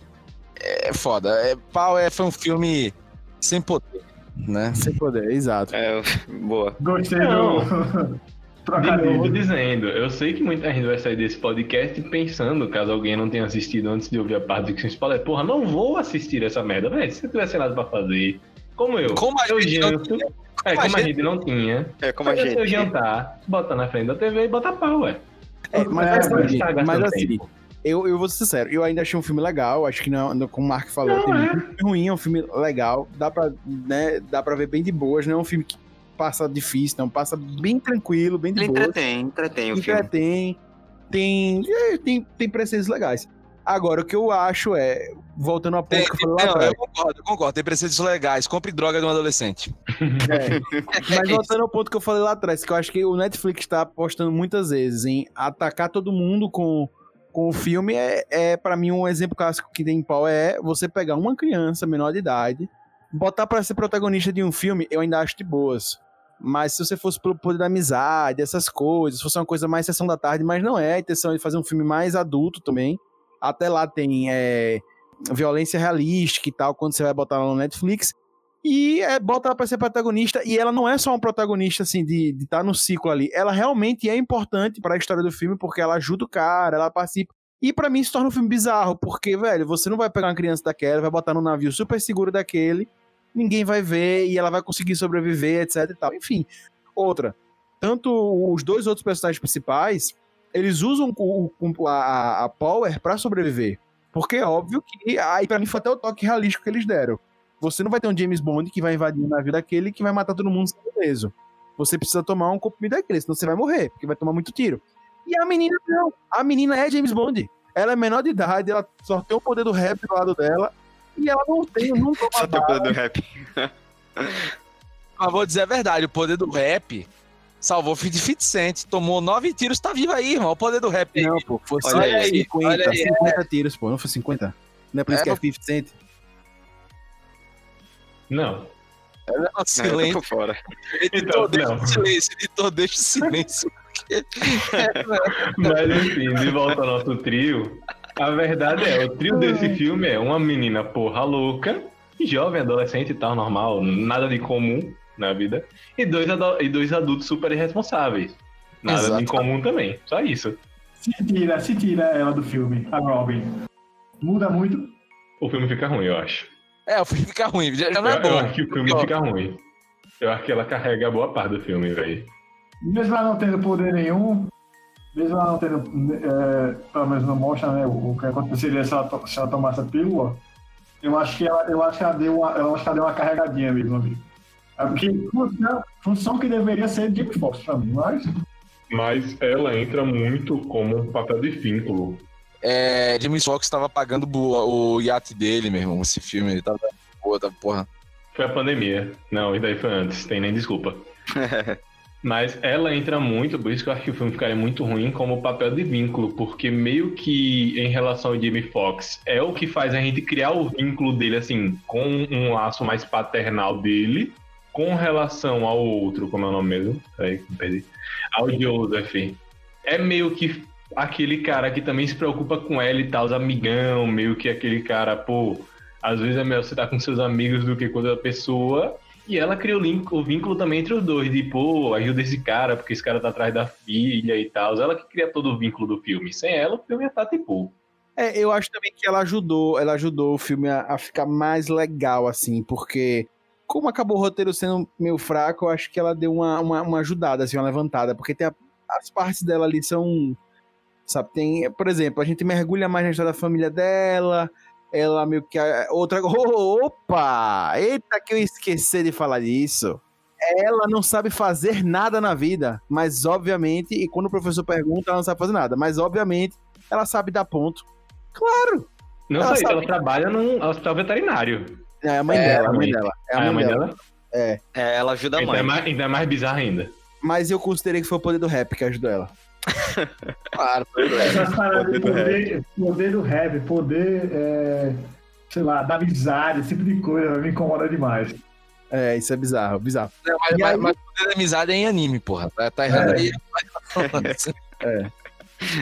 C: É foda. É, pau é, foi um filme sem poder, né?
A: Sem poder, exato.
B: É, boa.
E: Gostei
D: Não.
E: do
D: De novo
E: trocadilho.
D: dizendo, eu sei que muita gente vai sair desse podcast pensando, caso alguém não tenha assistido antes de ouvir a parte do que spoiler, porra, não vou assistir essa merda, velho. Se eu tivesse nada pra fazer, como eu,
C: Como a
D: eu
C: gente não
D: janto, é,
C: como a
D: como a
C: gente-
D: não tinha,
B: É como a gente.
D: jantar, bota na frente da TV e bota pau, ué.
A: É, mas
E: É,
A: assim, gente,
D: estragar
A: mas assim,
D: tempo.
A: eu, eu vou ser sincero, eu ainda achei um filme legal, acho que não, não- como o Mark falou,
D: Não,
A: tem
D: é.
A: muito filme ruim, é um filme legal, dá pra, né, dá pra ver bem de boas, não é um filme que passa difícil, não, passa bem tranquilo, bem de
B: Ele
A: boas.
B: entretém, entretém o filme.
A: entretém, tem, é, tem, tem preceitos legais. Agora, o que eu acho é, voltando ao ponto
C: Tem,
A: que eu falei lá
C: não,
A: atrás,
C: eu concordo, eu concordo. Tem preceitos legais. Compre droga de um adolescente.
A: É. Mas voltando ao ponto que eu falei lá atrás, que eu acho que o Netflix está apostando muitas vezes em atacar todo mundo com, com o filme, é, é para mim um exemplo clássico que tem em pau é você pegar uma criança menor de idade, botar para ser protagonista de um filme, eu ainda acho de boas. Mas se você fosse pelo poder da amizade, essas coisas, se fosse uma coisa mais sessão da tarde, mas não é, a intenção é de fazer um filme mais adulto também. Até lá tem é, violência realística e tal, quando você vai botar lá no Netflix. E é, bota ela pra ser protagonista. E ela não é só uma protagonista, assim, de estar no ciclo ali. Ela realmente é importante pra história do filme, porque ela ajuda o cara, ela participa. E pra mim se torna um filme bizarro, porque, velho, você não vai pegar uma criança daquela, vai botar num navio super seguro daquele, ninguém vai ver e ela vai conseguir sobreviver, etc e tal. Enfim, outra. Tanto os dois outros personagens principais, eles usam o- o- a, a Power pra sobreviver. Porque é óbvio que. Aí pra mim foi até o toque realístico que eles deram. Você não vai ter um James Bond que vai invadir o navio daquele que vai matar todo mundo sem preso. Você precisa tomar um comprimido daquele, senão você vai morrer, porque vai tomar muito tiro. E a menina não. A menina é James Bond. Ela é menor de idade, ela só tem o poder do rap do lado dela. E ela não tem, não toma
B: Só tem o poder do rap.
C: Mas vou dizer a verdade, o poder do rap salvou 50 Cent. Cent. Tomou nove tiros, tá vivo aí, irmão. O poder do rap.
A: Não, pô, foi
B: Olha aí,
A: 50,
C: olha aí,
A: 50 tiros, pô, não foi 50. Não é por isso
C: É,
A: que é
C: não-
A: 50 Cent.
D: Não.
C: É um
B: Não, tô
C: silêncio.
B: por fora.
C: Editor,
D: Então,
C: deixa
D: não.
C: o silêncio. Editor, deixa o silêncio.
D: Mas enfim, de volta ao nosso trio. A verdade é, o trio desse filme é uma menina porra louca, jovem, adolescente e tal, normal, nada de comum na vida, e dois, ado- e dois adultos super irresponsáveis. Nada
C: Exato.
D: de incomum também, só isso.
E: Se tira, se tira ela do filme, a Robin. Muda muito.
D: O filme fica ruim, eu acho.
C: É, o filme fica ruim. Já já não é
D: eu, eu
C: bom.
D: acho que o filme fica ruim. Eu acho que ela carrega boa parte do filme, velho.
E: Mesmo ela não tendo poder nenhum, mesmo ela não tendo, é, pelo menos não mostra né, o, que aconteceria se ela, to- se ela tomasse a pílula, eu acho que ela, eu acho que ela deu uma, eu acho que ela deu uma carregadinha mesmo ali. É porque função, função que deveria ser de Fox pra mim, mas
D: Mas ela entra muito como um papel de vínculo.
C: É, James Fox tava pagando o, o iate dele, meu irmão, esse filme. Ele tava. Porra, tá, porra.
D: Foi a pandemia. Não, isso daí foi antes, tem nem desculpa. Mas ela entra muito, por isso que eu acho que o filme ficaria muito ruim como papel de vínculo, porque meio que em relação ao Jamie Foxx é o que faz a gente criar o vínculo dele, assim, com um laço mais paternal dele, com relação ao outro, como é o nome mesmo? Peraí, perdi. Ao Joseph. É meio que aquele cara que também se preocupa com ela e tal, os amigão, meio que aquele cara, pô, às vezes é melhor você estar com seus amigos do que com outra pessoa. E ela cria o, vínculo também entre os dois, de pô, ajuda esse cara, porque esse cara tá atrás da filha e tal. Ela que cria todo o vínculo do filme. Sem ela, o filme ia estar tipo.
A: É, eu acho também que ela ajudou, ela ajudou o filme a, a, ficar mais legal, assim, porque como acabou o roteiro sendo meio fraco, eu acho que ela deu uma, uma, uma ajudada, assim, uma levantada, porque tem a, as partes dela ali são, sabe, tem, por exemplo, a gente mergulha mais na história da família dela, ela meio que. Outra. Opa! Eita, que eu esqueci de falar disso. Ela não sabe fazer nada na vida, mas obviamente, e quando o professor pergunta, ela não sabe fazer nada, mas obviamente ela sabe dar ponto. Claro!
D: Não ela sei, ela trabalha num hospital veterinário.
A: É a mãe é, dela, a mãe dela. É a mãe, é a mãe dela. dela. É.
B: é. ela ajuda a
D: mãe. Ainda é, mais, ainda é mais bizarro ainda.
A: Mas eu considerei que foi o poder do rap que ajudou ela.
E: Claro, poder, poder, poder do rap, poder, é, sei lá, da amizade, esse tipo de coisa, me incomoda demais.
A: É, isso é bizarro, bizarro.
C: Não, mas, mas, aí... mas poder da amizade é em anime, porra. Tá, tá errado é. aí.
E: é.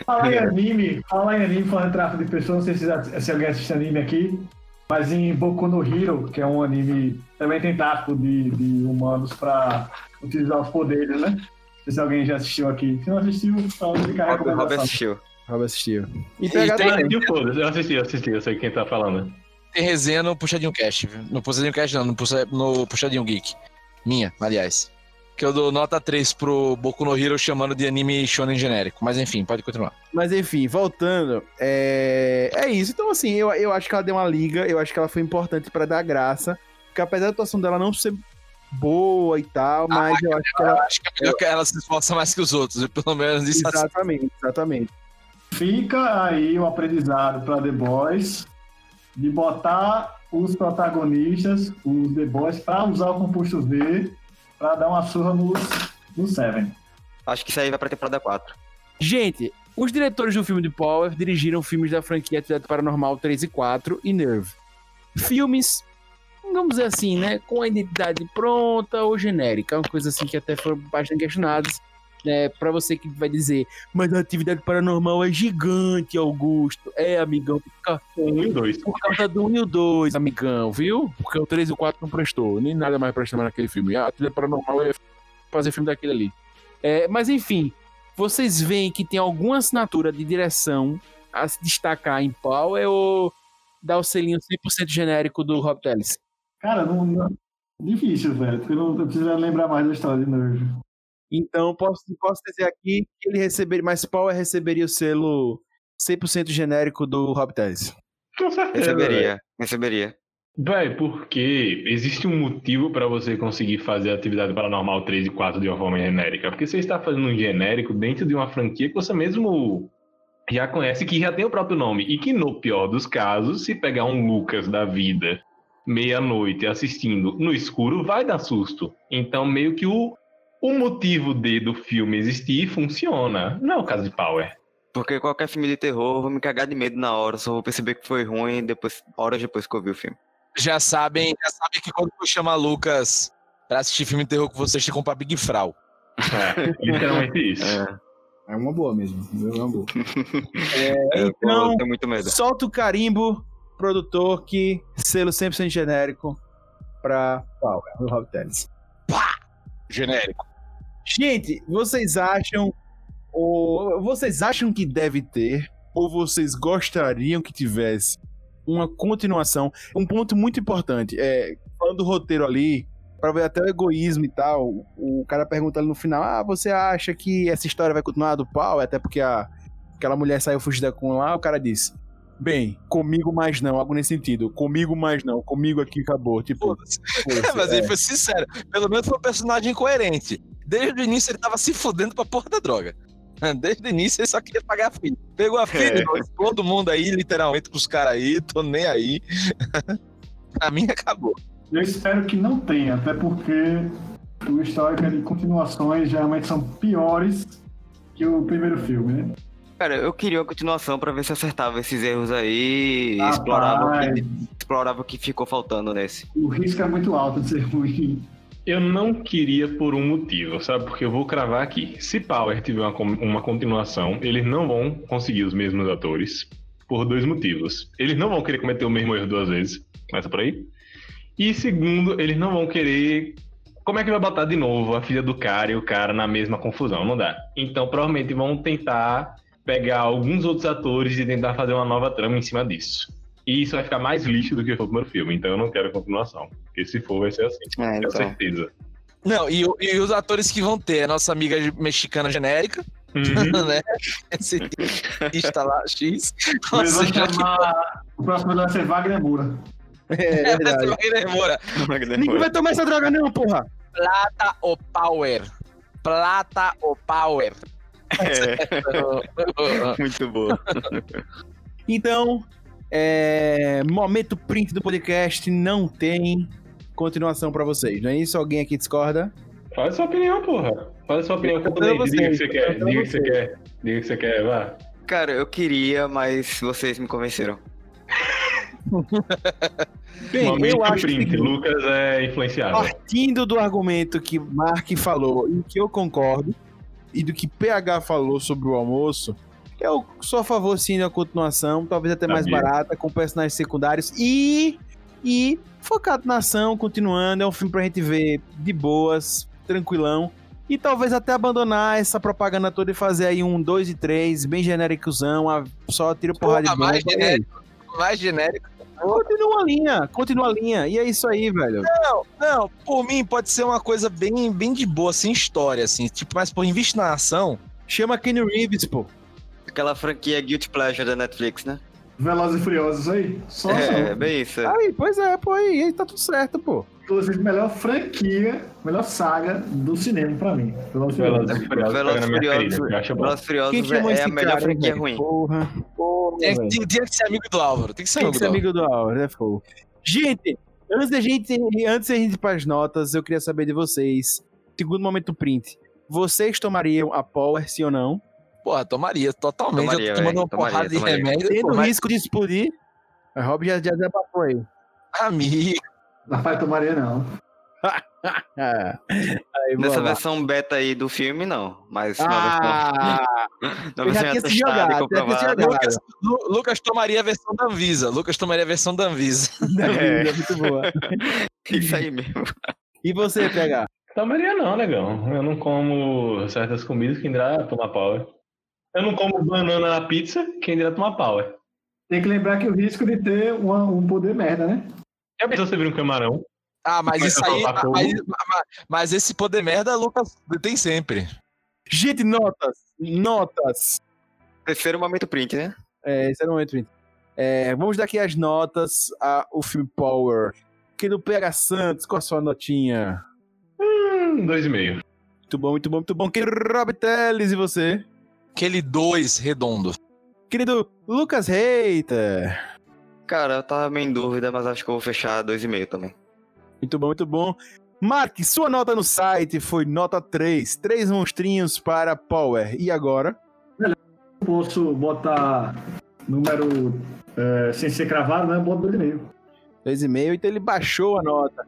E: Falar em anime, falar em anime, falando em tráfico de pessoas, não sei se, se alguém assiste anime aqui, mas em Boku no Hero, que é um anime, também tem tráfico de, de humanos pra utilizar os poderes, né? Sei se alguém já assistiu aqui. Se não assistiu, fala de carrega
B: O Robert assistiu.
A: Robert assistiu.
D: E, tem, assistiu, Eu assisti, eu assisti, eu sei quem tá falando.
C: Tem resenha no Puxadinho Cast. No Puxadinho Cast não, no, Puxa, no Puxadinho Geek. Minha, aliás. Que eu dou nota 3 pro Boku no Hero chamando de anime shonen genérico. Mas enfim, pode continuar.
A: Mas enfim, voltando. É, é isso. Então, assim, eu, eu acho que ela deu uma liga. Eu acho que ela foi importante para dar graça. Porque apesar da atuação dela não ser boa e tal, ah, mas eu acho que ela. Acho
C: que é que ela se esforça mais que os outros, pelo menos
A: isso assim. Exatamente, assim. exatamente.
E: Fica aí o aprendizado para The Boys de botar os protagonistas, os The Boys, para usar o composto V para dar uma surra nos, no Seven.
B: Acho que isso aí vai pra temporada 4.
A: Gente, os diretores do filme de Power dirigiram filmes da franquia Atividade Paranormal 3 e 4 e Nerve. Filmes vamos dizer assim, né, com a identidade pronta ou genérica, uma coisa assim que até foram bastante questionadas, né, para você que vai dizer, mas a atividade paranormal é gigante, Augusto. É, amigão, por causa,
D: um e dois.
A: por causa do 1 e o 2, amigão, viu? Porque o 3 e o 4 não prestou, nem nada mais prestou naquele filme. A atividade paranormal é fazer filme daquele ali. É, mas enfim, vocês veem que tem alguma assinatura de direção a se destacar em Power ou dá o selinho 100% genérico do Rob Tellis?
E: Cara, não, não... difícil, velho, porque não precisa lembrar mais da história de Nerve.
A: Então, posso, posso dizer aqui que ele receberia, mas Power receberia o selo 100% genérico do Rob Telles.
B: Com certeza. Receberia, receberia.
D: Vai, porque existe um motivo para você conseguir fazer a atividade paranormal 3 e 4 de uma forma genérica. Porque você está fazendo um genérico dentro de uma franquia que você mesmo já conhece, que já tem o próprio nome. E que, no pior dos casos, se pegar um Lucas da vida meia-noite assistindo no escuro, vai dar susto. Então, meio que o, o motivo de, do filme existir funciona. Não é o caso de Power.
B: Porque qualquer filme de terror, eu vou me cagar de medo na hora, só vou perceber que foi ruim depois, horas depois que eu vi o filme.
C: Já sabem, já sabem que quando tu chama Lucas pra assistir filme de terror com você, você compra Big Frau.
D: É, literalmente isso.
A: É. é. uma boa mesmo. É uma boa.
B: É, então, eu tenho muito medo.
A: solta o carimbo produtor que selo 100% genérico pra Power, o Rob Tennis.
C: Pá! Genérico.
A: Gente, vocês acham ou vocês acham que deve ter ou vocês gostariam que tivesse uma continuação? Um ponto muito importante é falando do roteiro ali, para ver até o egoísmo e tal. O cara pergunta ali no final: "Ah, você acha que essa história vai continuar do pau?" Até porque a aquela mulher saiu fugida com lá, o cara disse: Bem, comigo mais não, algo nesse sentido. Comigo mais não, comigo aqui acabou. Tipo,
C: é, mas é. ele foi sincero. Pelo menos foi um personagem coerente. Desde o início ele tava se fudendo pra porra da droga. Desde o início ele só queria pagar a filha. Pegou a filha,
B: É.
C: todo mundo aí, literalmente, com os caras aí, tô nem aí. pra mim acabou.
E: Eu espero que não tenha, até porque o histórico de continuações geralmente são piores que o primeiro filme, né?
B: Cara, eu queria uma continuação pra ver se acertava esses erros aí e explorava, o que, explorava o que ficou faltando nesse.
E: O risco é muito alto de ser ruim.
D: Eu não queria por um motivo, sabe? Porque eu vou cravar aqui. Se Power tiver uma, uma continuação, eles não vão conseguir os mesmos atores por dois motivos. Eles não vão querer cometer o mesmo erro duas vezes. Começa por aí. E segundo, eles não vão querer. Como é que vai botar de novo a filha do cara e o cara na mesma confusão? Não dá. Então, provavelmente vão tentar pegar alguns outros atores e tentar fazer uma nova trama em cima disso. E isso vai ficar mais lixo do que foi o primeiro filme. Então, eu não quero continuação. Porque se for, vai ser assim.
B: É,
D: Tenho
B: então.
D: certeza.
C: Não, e, e os atores que vão ter? A nossa amiga mexicana genérica,
D: Uhum.
C: né? Esse está lá, X. Seja,
E: chamar... O próximo vai ser Wagner Moura.
A: É verdade.
C: Wagner Moura.
A: Ninguém vai tomar essa droga, não, porra!
C: Plata ou Power? Plata ou Power?
B: É, muito boa.
A: Então, é, momento print do podcast não tem continuação pra vocês, não é isso? Alguém aqui discorda?
D: Fala sua opinião, porra. Fala sua opinião. Diga o que você quer. Diga o que você quer. Diga o que você quer, vá.
B: Cara, eu queria, mas vocês me convenceram.
A: Bem,
D: Momento
A: eu acho
D: print.
A: que
D: Lucas é influenciável.
A: partindo do argumento que Mark falou e que eu concordo, e do que PH falou sobre o almoço, eu sou a favor sim da continuação, talvez até mais
D: Sabia.
A: barata, com personagens secundários e, e focado na ação, continuando. É um filme pra gente ver de boas, tranquilão. E talvez até abandonar essa propaganda toda e fazer aí um 2 e 3, bem genéricozão, só tiro porrada de bomba.
C: mais
A: aí.
C: genérico. Mais genérico.
A: Continua a linha, continua a linha. E é isso aí, velho.
C: Não, não, por mim pode ser uma coisa bem, bem de boa, sem história, assim. Tipo, mas por investe na ação.
A: Chama Kenny Reeves, pô.
B: Aquela franquia Guilty Pleasure da Netflix, né?
E: Velozes e Furiosos aí. Só
B: É,
E: ação.
B: bem isso.
A: Aí, pois é, pô, aí, aí tá tudo certo, pô.
E: Inclusive, melhor franquia, melhor saga do cinema pra mim. Velozes e Furiosos.
D: Velozes e Furiosos que
B: é, é a melhor
A: cara,
B: franquia
A: velho?
B: ruim.
A: Porra, porra,
C: Tem, tem, tem que ser amigo do Álvaro. Tem que ser
A: Tem
C: amigo
A: que ser
C: do Álvaro.
A: amigo do Aura, né, fogo? Gente, antes da gente, antes da gente ir pras notas, eu queria saber de vocês. Segundo momento print. Vocês tomariam a Power, sim ou não?
C: Porra, tomaria, totalmente.
B: Tomaria,
C: eu tô tomando
B: velho,
C: uma
B: tomaria,
C: porrada de
B: tomaria.
C: remédio.
A: Tendo risco de explodir. A Rob já, já desabafou aí.
C: amigo.
E: Rapaz, tomaria não.
A: Ah, aí,
B: Nessa
A: lá.
B: versão beta aí do filme, não. Mas na
A: Ah,
B: versão, na
A: eu já
B: versão
A: tinha se
B: atestada e
A: jogado, já
B: comprovada.
A: jogado.
C: Lucas, Lu- Lucas tomaria a versão da Anvisa. Lucas tomaria a versão da Anvisa.
A: é. muito boa.
B: Isso aí mesmo.
A: E você, PH?
D: Tomaria não, negão. Eu não como certas comidas, quem dirá tomar power. Eu não como banana na pizza, quem dirá tomar power.
E: Tem que lembrar que o risco de ter uma- um poder merda, né?
D: Já pensou você vir um camarão?
C: Ah, mas isso aí. Mas, mas- esse poder merda, Lucas tem sempre.
A: Gente, notas. Notas.
B: Terceiro momento print, né?
A: É, esse era o momento, gente. É, vamos dar aqui as notas ao filme Power. Que do PH Santos, qual a sua notinha?
D: Hum, dois e meio.
A: Muito bom, muito bom, muito bom. Querido Rob Teles, e você?
C: Aquele dois redondo.
A: Querido Lucas Reiter.
B: Cara, eu tava meio em dúvida, mas acho que eu vou fechar 2,5 também.
A: Muito bom, muito bom. Mark, sua nota no site foi nota 3. Três monstrinhos para Power. E agora?
E: Posso botar número é, sem ser cravado, né? Eu boto 2,5.
A: 2,5, então ele baixou a nota.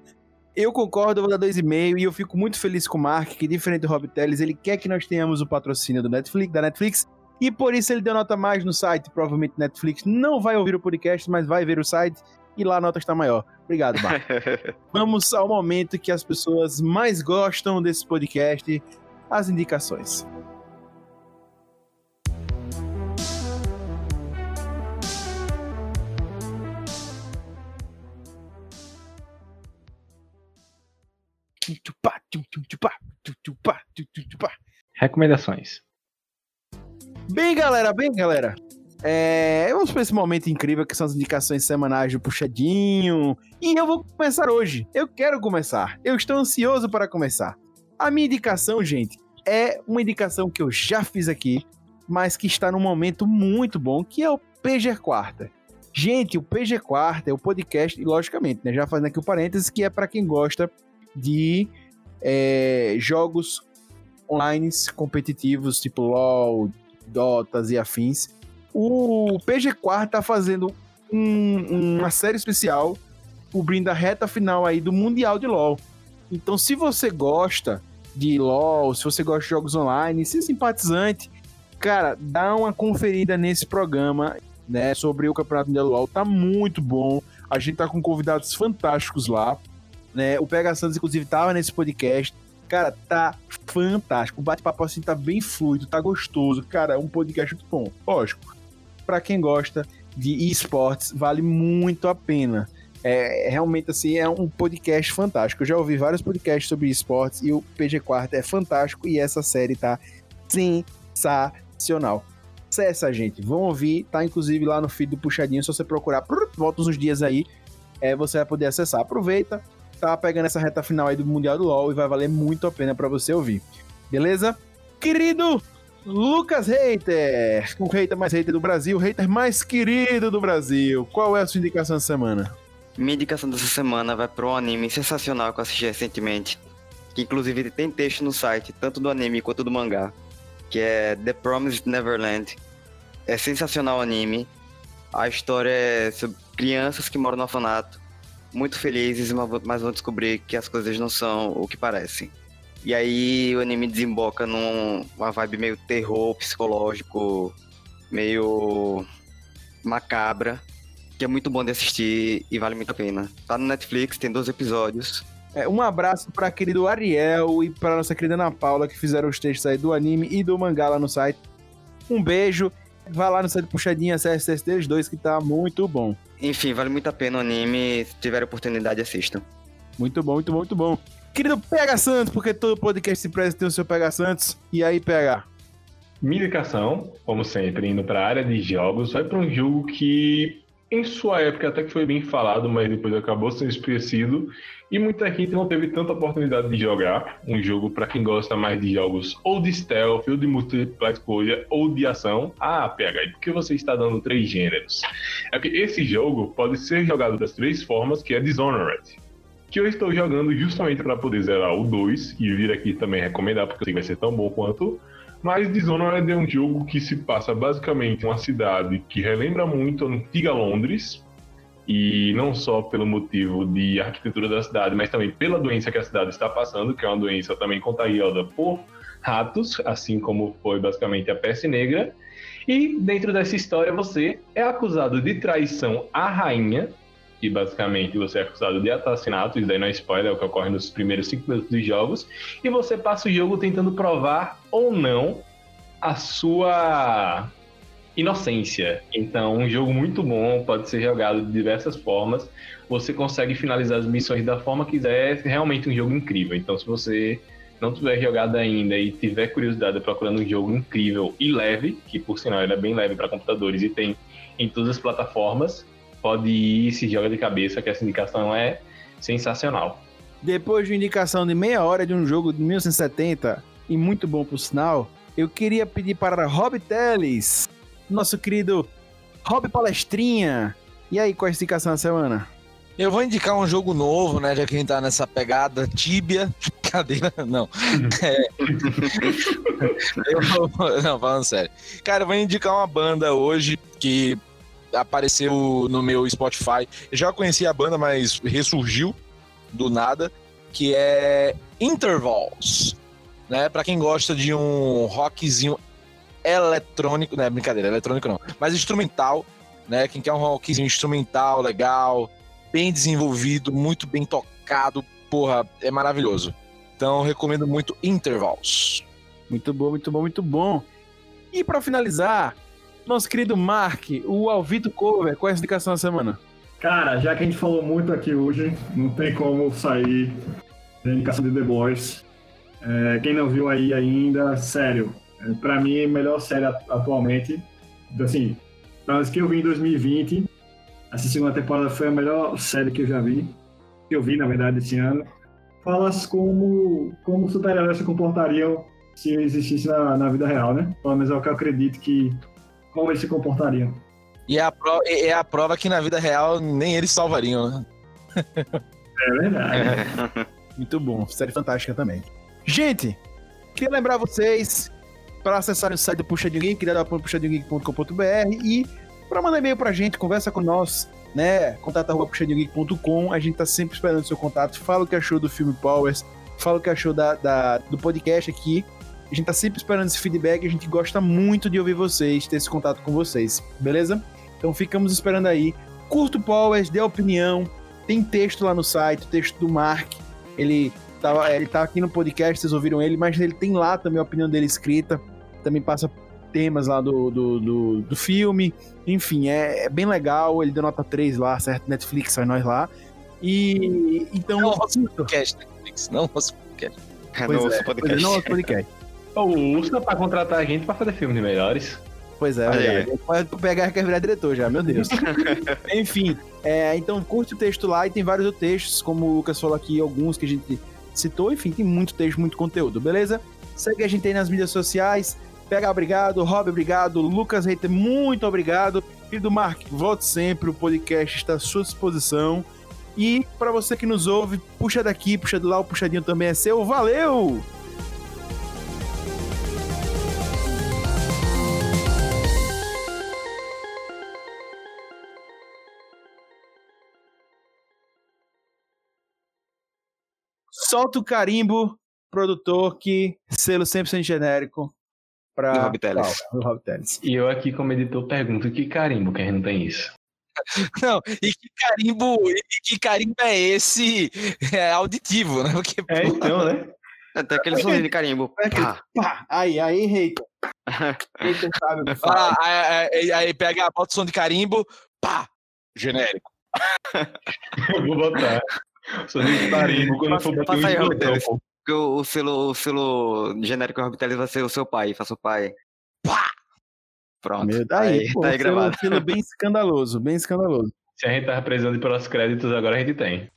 A: Eu concordo, eu vou dar 2,5 e eu fico muito feliz com o Mark, que diferente do Rob Teles, ele quer que nós tenhamos o patrocínio do Netflix, da Netflix, e por isso ele deu nota mais no site. Provavelmente Netflix não vai ouvir o podcast, mas vai ver o site e lá a nota está maior. Obrigado, Mark. Vamos ao momento que as pessoas mais gostam desse podcast, as indicações. Tchupá, Bem, galera, bem, galera. É, vamos para esse momento incrível que são as indicações semanais do Puxadinho. E eu vou começar hoje. Eu quero começar. Eu estou ansioso para começar. A minha indicação, gente, é uma indicação que eu já fiz aqui, mas que está num momento muito bom, que é o PG Quarta. Gente, o PG Quarta é o podcast, e logicamente, né, já fazendo aqui o parênteses, que é para quem gosta de é, jogos online competitivos, tipo LoL, Dotas e afins. O PG4 tá fazendo um, uma série especial cobrindo a reta final aí do Mundial de LoL. Então, se você gosta de LoL, se você gosta de jogos online, se é simpatizante, cara, dá uma conferida nesse programa, né, sobre o Campeonato Mundial de LoL. Tá muito bom. A gente tá com convidados fantásticos lá. Né? O Pega Santos, inclusive, tava nesse podcast. Cara, tá fantástico. O bate-papo assim tá bem fluido, tá gostoso. Cara, é um podcast muito bom. Lógico, para quem gosta de esportes, vale muito a pena. É, realmente, assim, é um podcast fantástico. Eu já ouvi vários podcasts sobre esportes e o PG Quarto é fantástico e essa série tá sensacional. Acessa, gente. Vão ouvir, tá inclusive lá no feed do Puxadinho. Se você procurar, volta uns dias aí, é, você vai poder acessar. Aproveita, tá pegando essa reta final aí do Mundial do LoL e vai valer muito a pena para você ouvir. Beleza? Querido Lucas Hater, o hater mais hater do Brasil, o hater mais querido do Brasil. Qual é a sua indicação da semana?
B: Minha indicação dessa semana vai para um anime sensacional que eu assisti recentemente. Que inclusive tem texto no site, tanto do anime quanto do mangá. Que é The Promised Neverland. É sensacional o anime. A história é sobre crianças que moram no orfanato muito felizes, mas vão descobrir que as coisas não são o que parecem. E aí o anime desemboca numa vibe meio terror psicológico, meio macabra, que é muito bom de assistir e vale muito a pena. Tá no Netflix, tem 12 episódios.
A: É, um abraço para querido Ariel e para nossa querida Ana Paula que fizeram os textos aí do anime e do mangá lá no site. Um beijo. Vai lá no site Puxadinha, acesse deles dois que tá muito bom.
B: Enfim, vale muito a pena o anime. Se tiver oportunidade, assistam.
A: Muito bom, muito bom, muito bom. Querido Pega Santos, porque todo podcast se presta tem o seu Pega Santos. E aí, Pega?
D: Minha indicação, como sempre, indo para a área de jogos, vai para um jogo que em sua época até que foi bem falado, mas depois acabou sendo esquecido. E muita gente não teve tanta oportunidade de jogar. Um jogo para quem gosta mais de jogos ou de stealth, ou de múltipla escolha, ou de ação. Ah, PH, por que você está dando três gêneros? É que esse jogo pode ser jogado das três formas, que é Dishonored. Que eu estou jogando justamente para poder zerar o 2 e vir aqui também recomendar, porque eu sei que vai ser tão bom quanto. Mas Dishonored é um jogo que se passa basicamente em uma cidade que relembra muito a antiga Londres, e não só pelo motivo de arquitetura da cidade, mas também pela doença que a cidade está passando, que é uma doença também contagiosa por ratos, assim como foi basicamente a peste negra. E dentro dessa história você é acusado de traição à rainha, que basicamente você é acusado de assassinato, isso daí não é spoiler, é o que ocorre nos primeiros cinco minutos dos jogos, e você passa o jogo tentando provar ou não a sua inocência. Então, um jogo muito bom, pode ser jogado de diversas formas. Você consegue finalizar as missões da forma que quiser, é realmente um jogo incrível. Então, se você não tiver jogado ainda e tiver curiosidade procurando um jogo incrível e leve, que por sinal ele é bem leve para computadores e tem em todas as plataformas, pode ir se joga de cabeça que essa indicação é sensacional.
A: Depois de indicação de meia hora de um jogo de 1970 e muito bom por sinal, eu queria pedir para Rob Teles nosso querido Rob Palestrinha. E aí, qual é a indicação da semana?
C: Eu vou indicar um jogo novo, né? Já que a gente tá nessa pegada Tibia. Cadeira, não. É... eu, não, falando sério. Cara, eu vou indicar uma banda hoje que apareceu no meu Spotify. Eu já conhecia a banda, mas ressurgiu do nada, que é Intervals. Né? Para quem gosta de um rockzinho eletrônico, não é brincadeira, eletrônico não, mas instrumental, né? Quem quer um rockzinho instrumental legal, bem desenvolvido, muito bem tocado, porra, é maravilhoso. Então recomendo muito Intervals.
A: Muito bom, muito bom, muito bom. E para finalizar, nosso querido Mark, o Alvito Cover, qual é a indicação da semana?
E: Cara, já que a gente falou muito aqui hoje, não tem como sair da indicação de The Boys. É, quem não viu aí ainda, sério, é, para mim, a melhor série atualmente. Assim, das que eu vi em 2020, essa segunda temporada foi a melhor série que eu já vi. Que eu vi, na verdade, esse ano. Falas como, como super-heróis se comportariam se existisse na, na vida real, né? Pelo menos é o que eu acredito que como eles se comportariam.
C: E é a, prova, é a prova que na vida real nem eles salvariam, né?
E: É verdade.
A: Muito bom, série fantástica também. Gente, queria lembrar vocês para acessarem o site do Puxadinho Geek, puxadinhogeek.com.br e para mandar e-mail pra gente, conversa com nós, né? contato.puxadinhogeek.com. A gente tá sempre esperando o seu contato. Fala o que achou do filme Powers, fala o que achou da, da, do podcast aqui. A gente tá sempre esperando esse feedback. A gente gosta muito de ouvir vocês, ter esse contato com vocês, beleza? Então ficamos esperando aí. Curto Powers, dê opinião. Tem texto lá no site, texto do Mark. Ele tá, ele tá aqui no podcast, vocês ouviram ele, mas ele tem lá também a opinião dele escrita. Também passa temas lá do, do, do, do filme. Enfim, é, é, bem legal. Ele deu nota 3 lá, certo? Netflix, sai nós lá. E então.
C: Não, nosso podcast, Netflix, não nosso podcast.
B: É no
A: é,
B: podcast.
A: é, não nosso podcast.
D: O Usca pra contratar a gente pra fazer filmes melhores.
A: Pois é,
B: Olha aí.
A: verdade. pode pegar quer virar diretor já, meu Deus. Enfim, é, então curte o texto lá e tem vários outros textos, como o Lucas falou aqui, alguns que a gente citou, enfim, tem muito texto, muito conteúdo, beleza? Segue a gente aí nas mídias sociais. Pega, obrigado. Rob, obrigado. Lucas Reiter, muito obrigado. E do Mark, volte sempre. O podcast está à sua disposição. E para você que nos ouve, puxa daqui, puxa de lá, o puxadinho também é seu. Valeu! Solta o carimbo, produtor que selo 100% genérico para
B: Do Rob Teles.
D: E eu aqui, como editor, pergunto: que carimbo que a gente não tem isso?
C: Não, e que carimbo, e que carimbo é esse é, auditivo, né? Porque,
D: É,
C: pô,
D: então, né?
B: Até aquele sorriso de carimbo.
A: É que-
B: Pá.
A: Pá, aí, aí, hater. Hater sabe o que faz.
C: ah, aí, aí- aí pega, bota o som de carimbo, pá, genérico.
D: Eu vou botar. Sou carimbo quando for bater
B: Passa aí,
D: um esgotão,
B: o, o selo, o selo genérico Orbitalis vai ser o seu pai, faça o pai. Pá! Pronto.
A: Meu,
B: tá aí,
A: pô,
B: tá aí
A: selo-
B: gravado.
A: selo bem escandaloso, bem escandaloso.
D: Se a gente tava precisando de pelos créditos, agora a gente tem.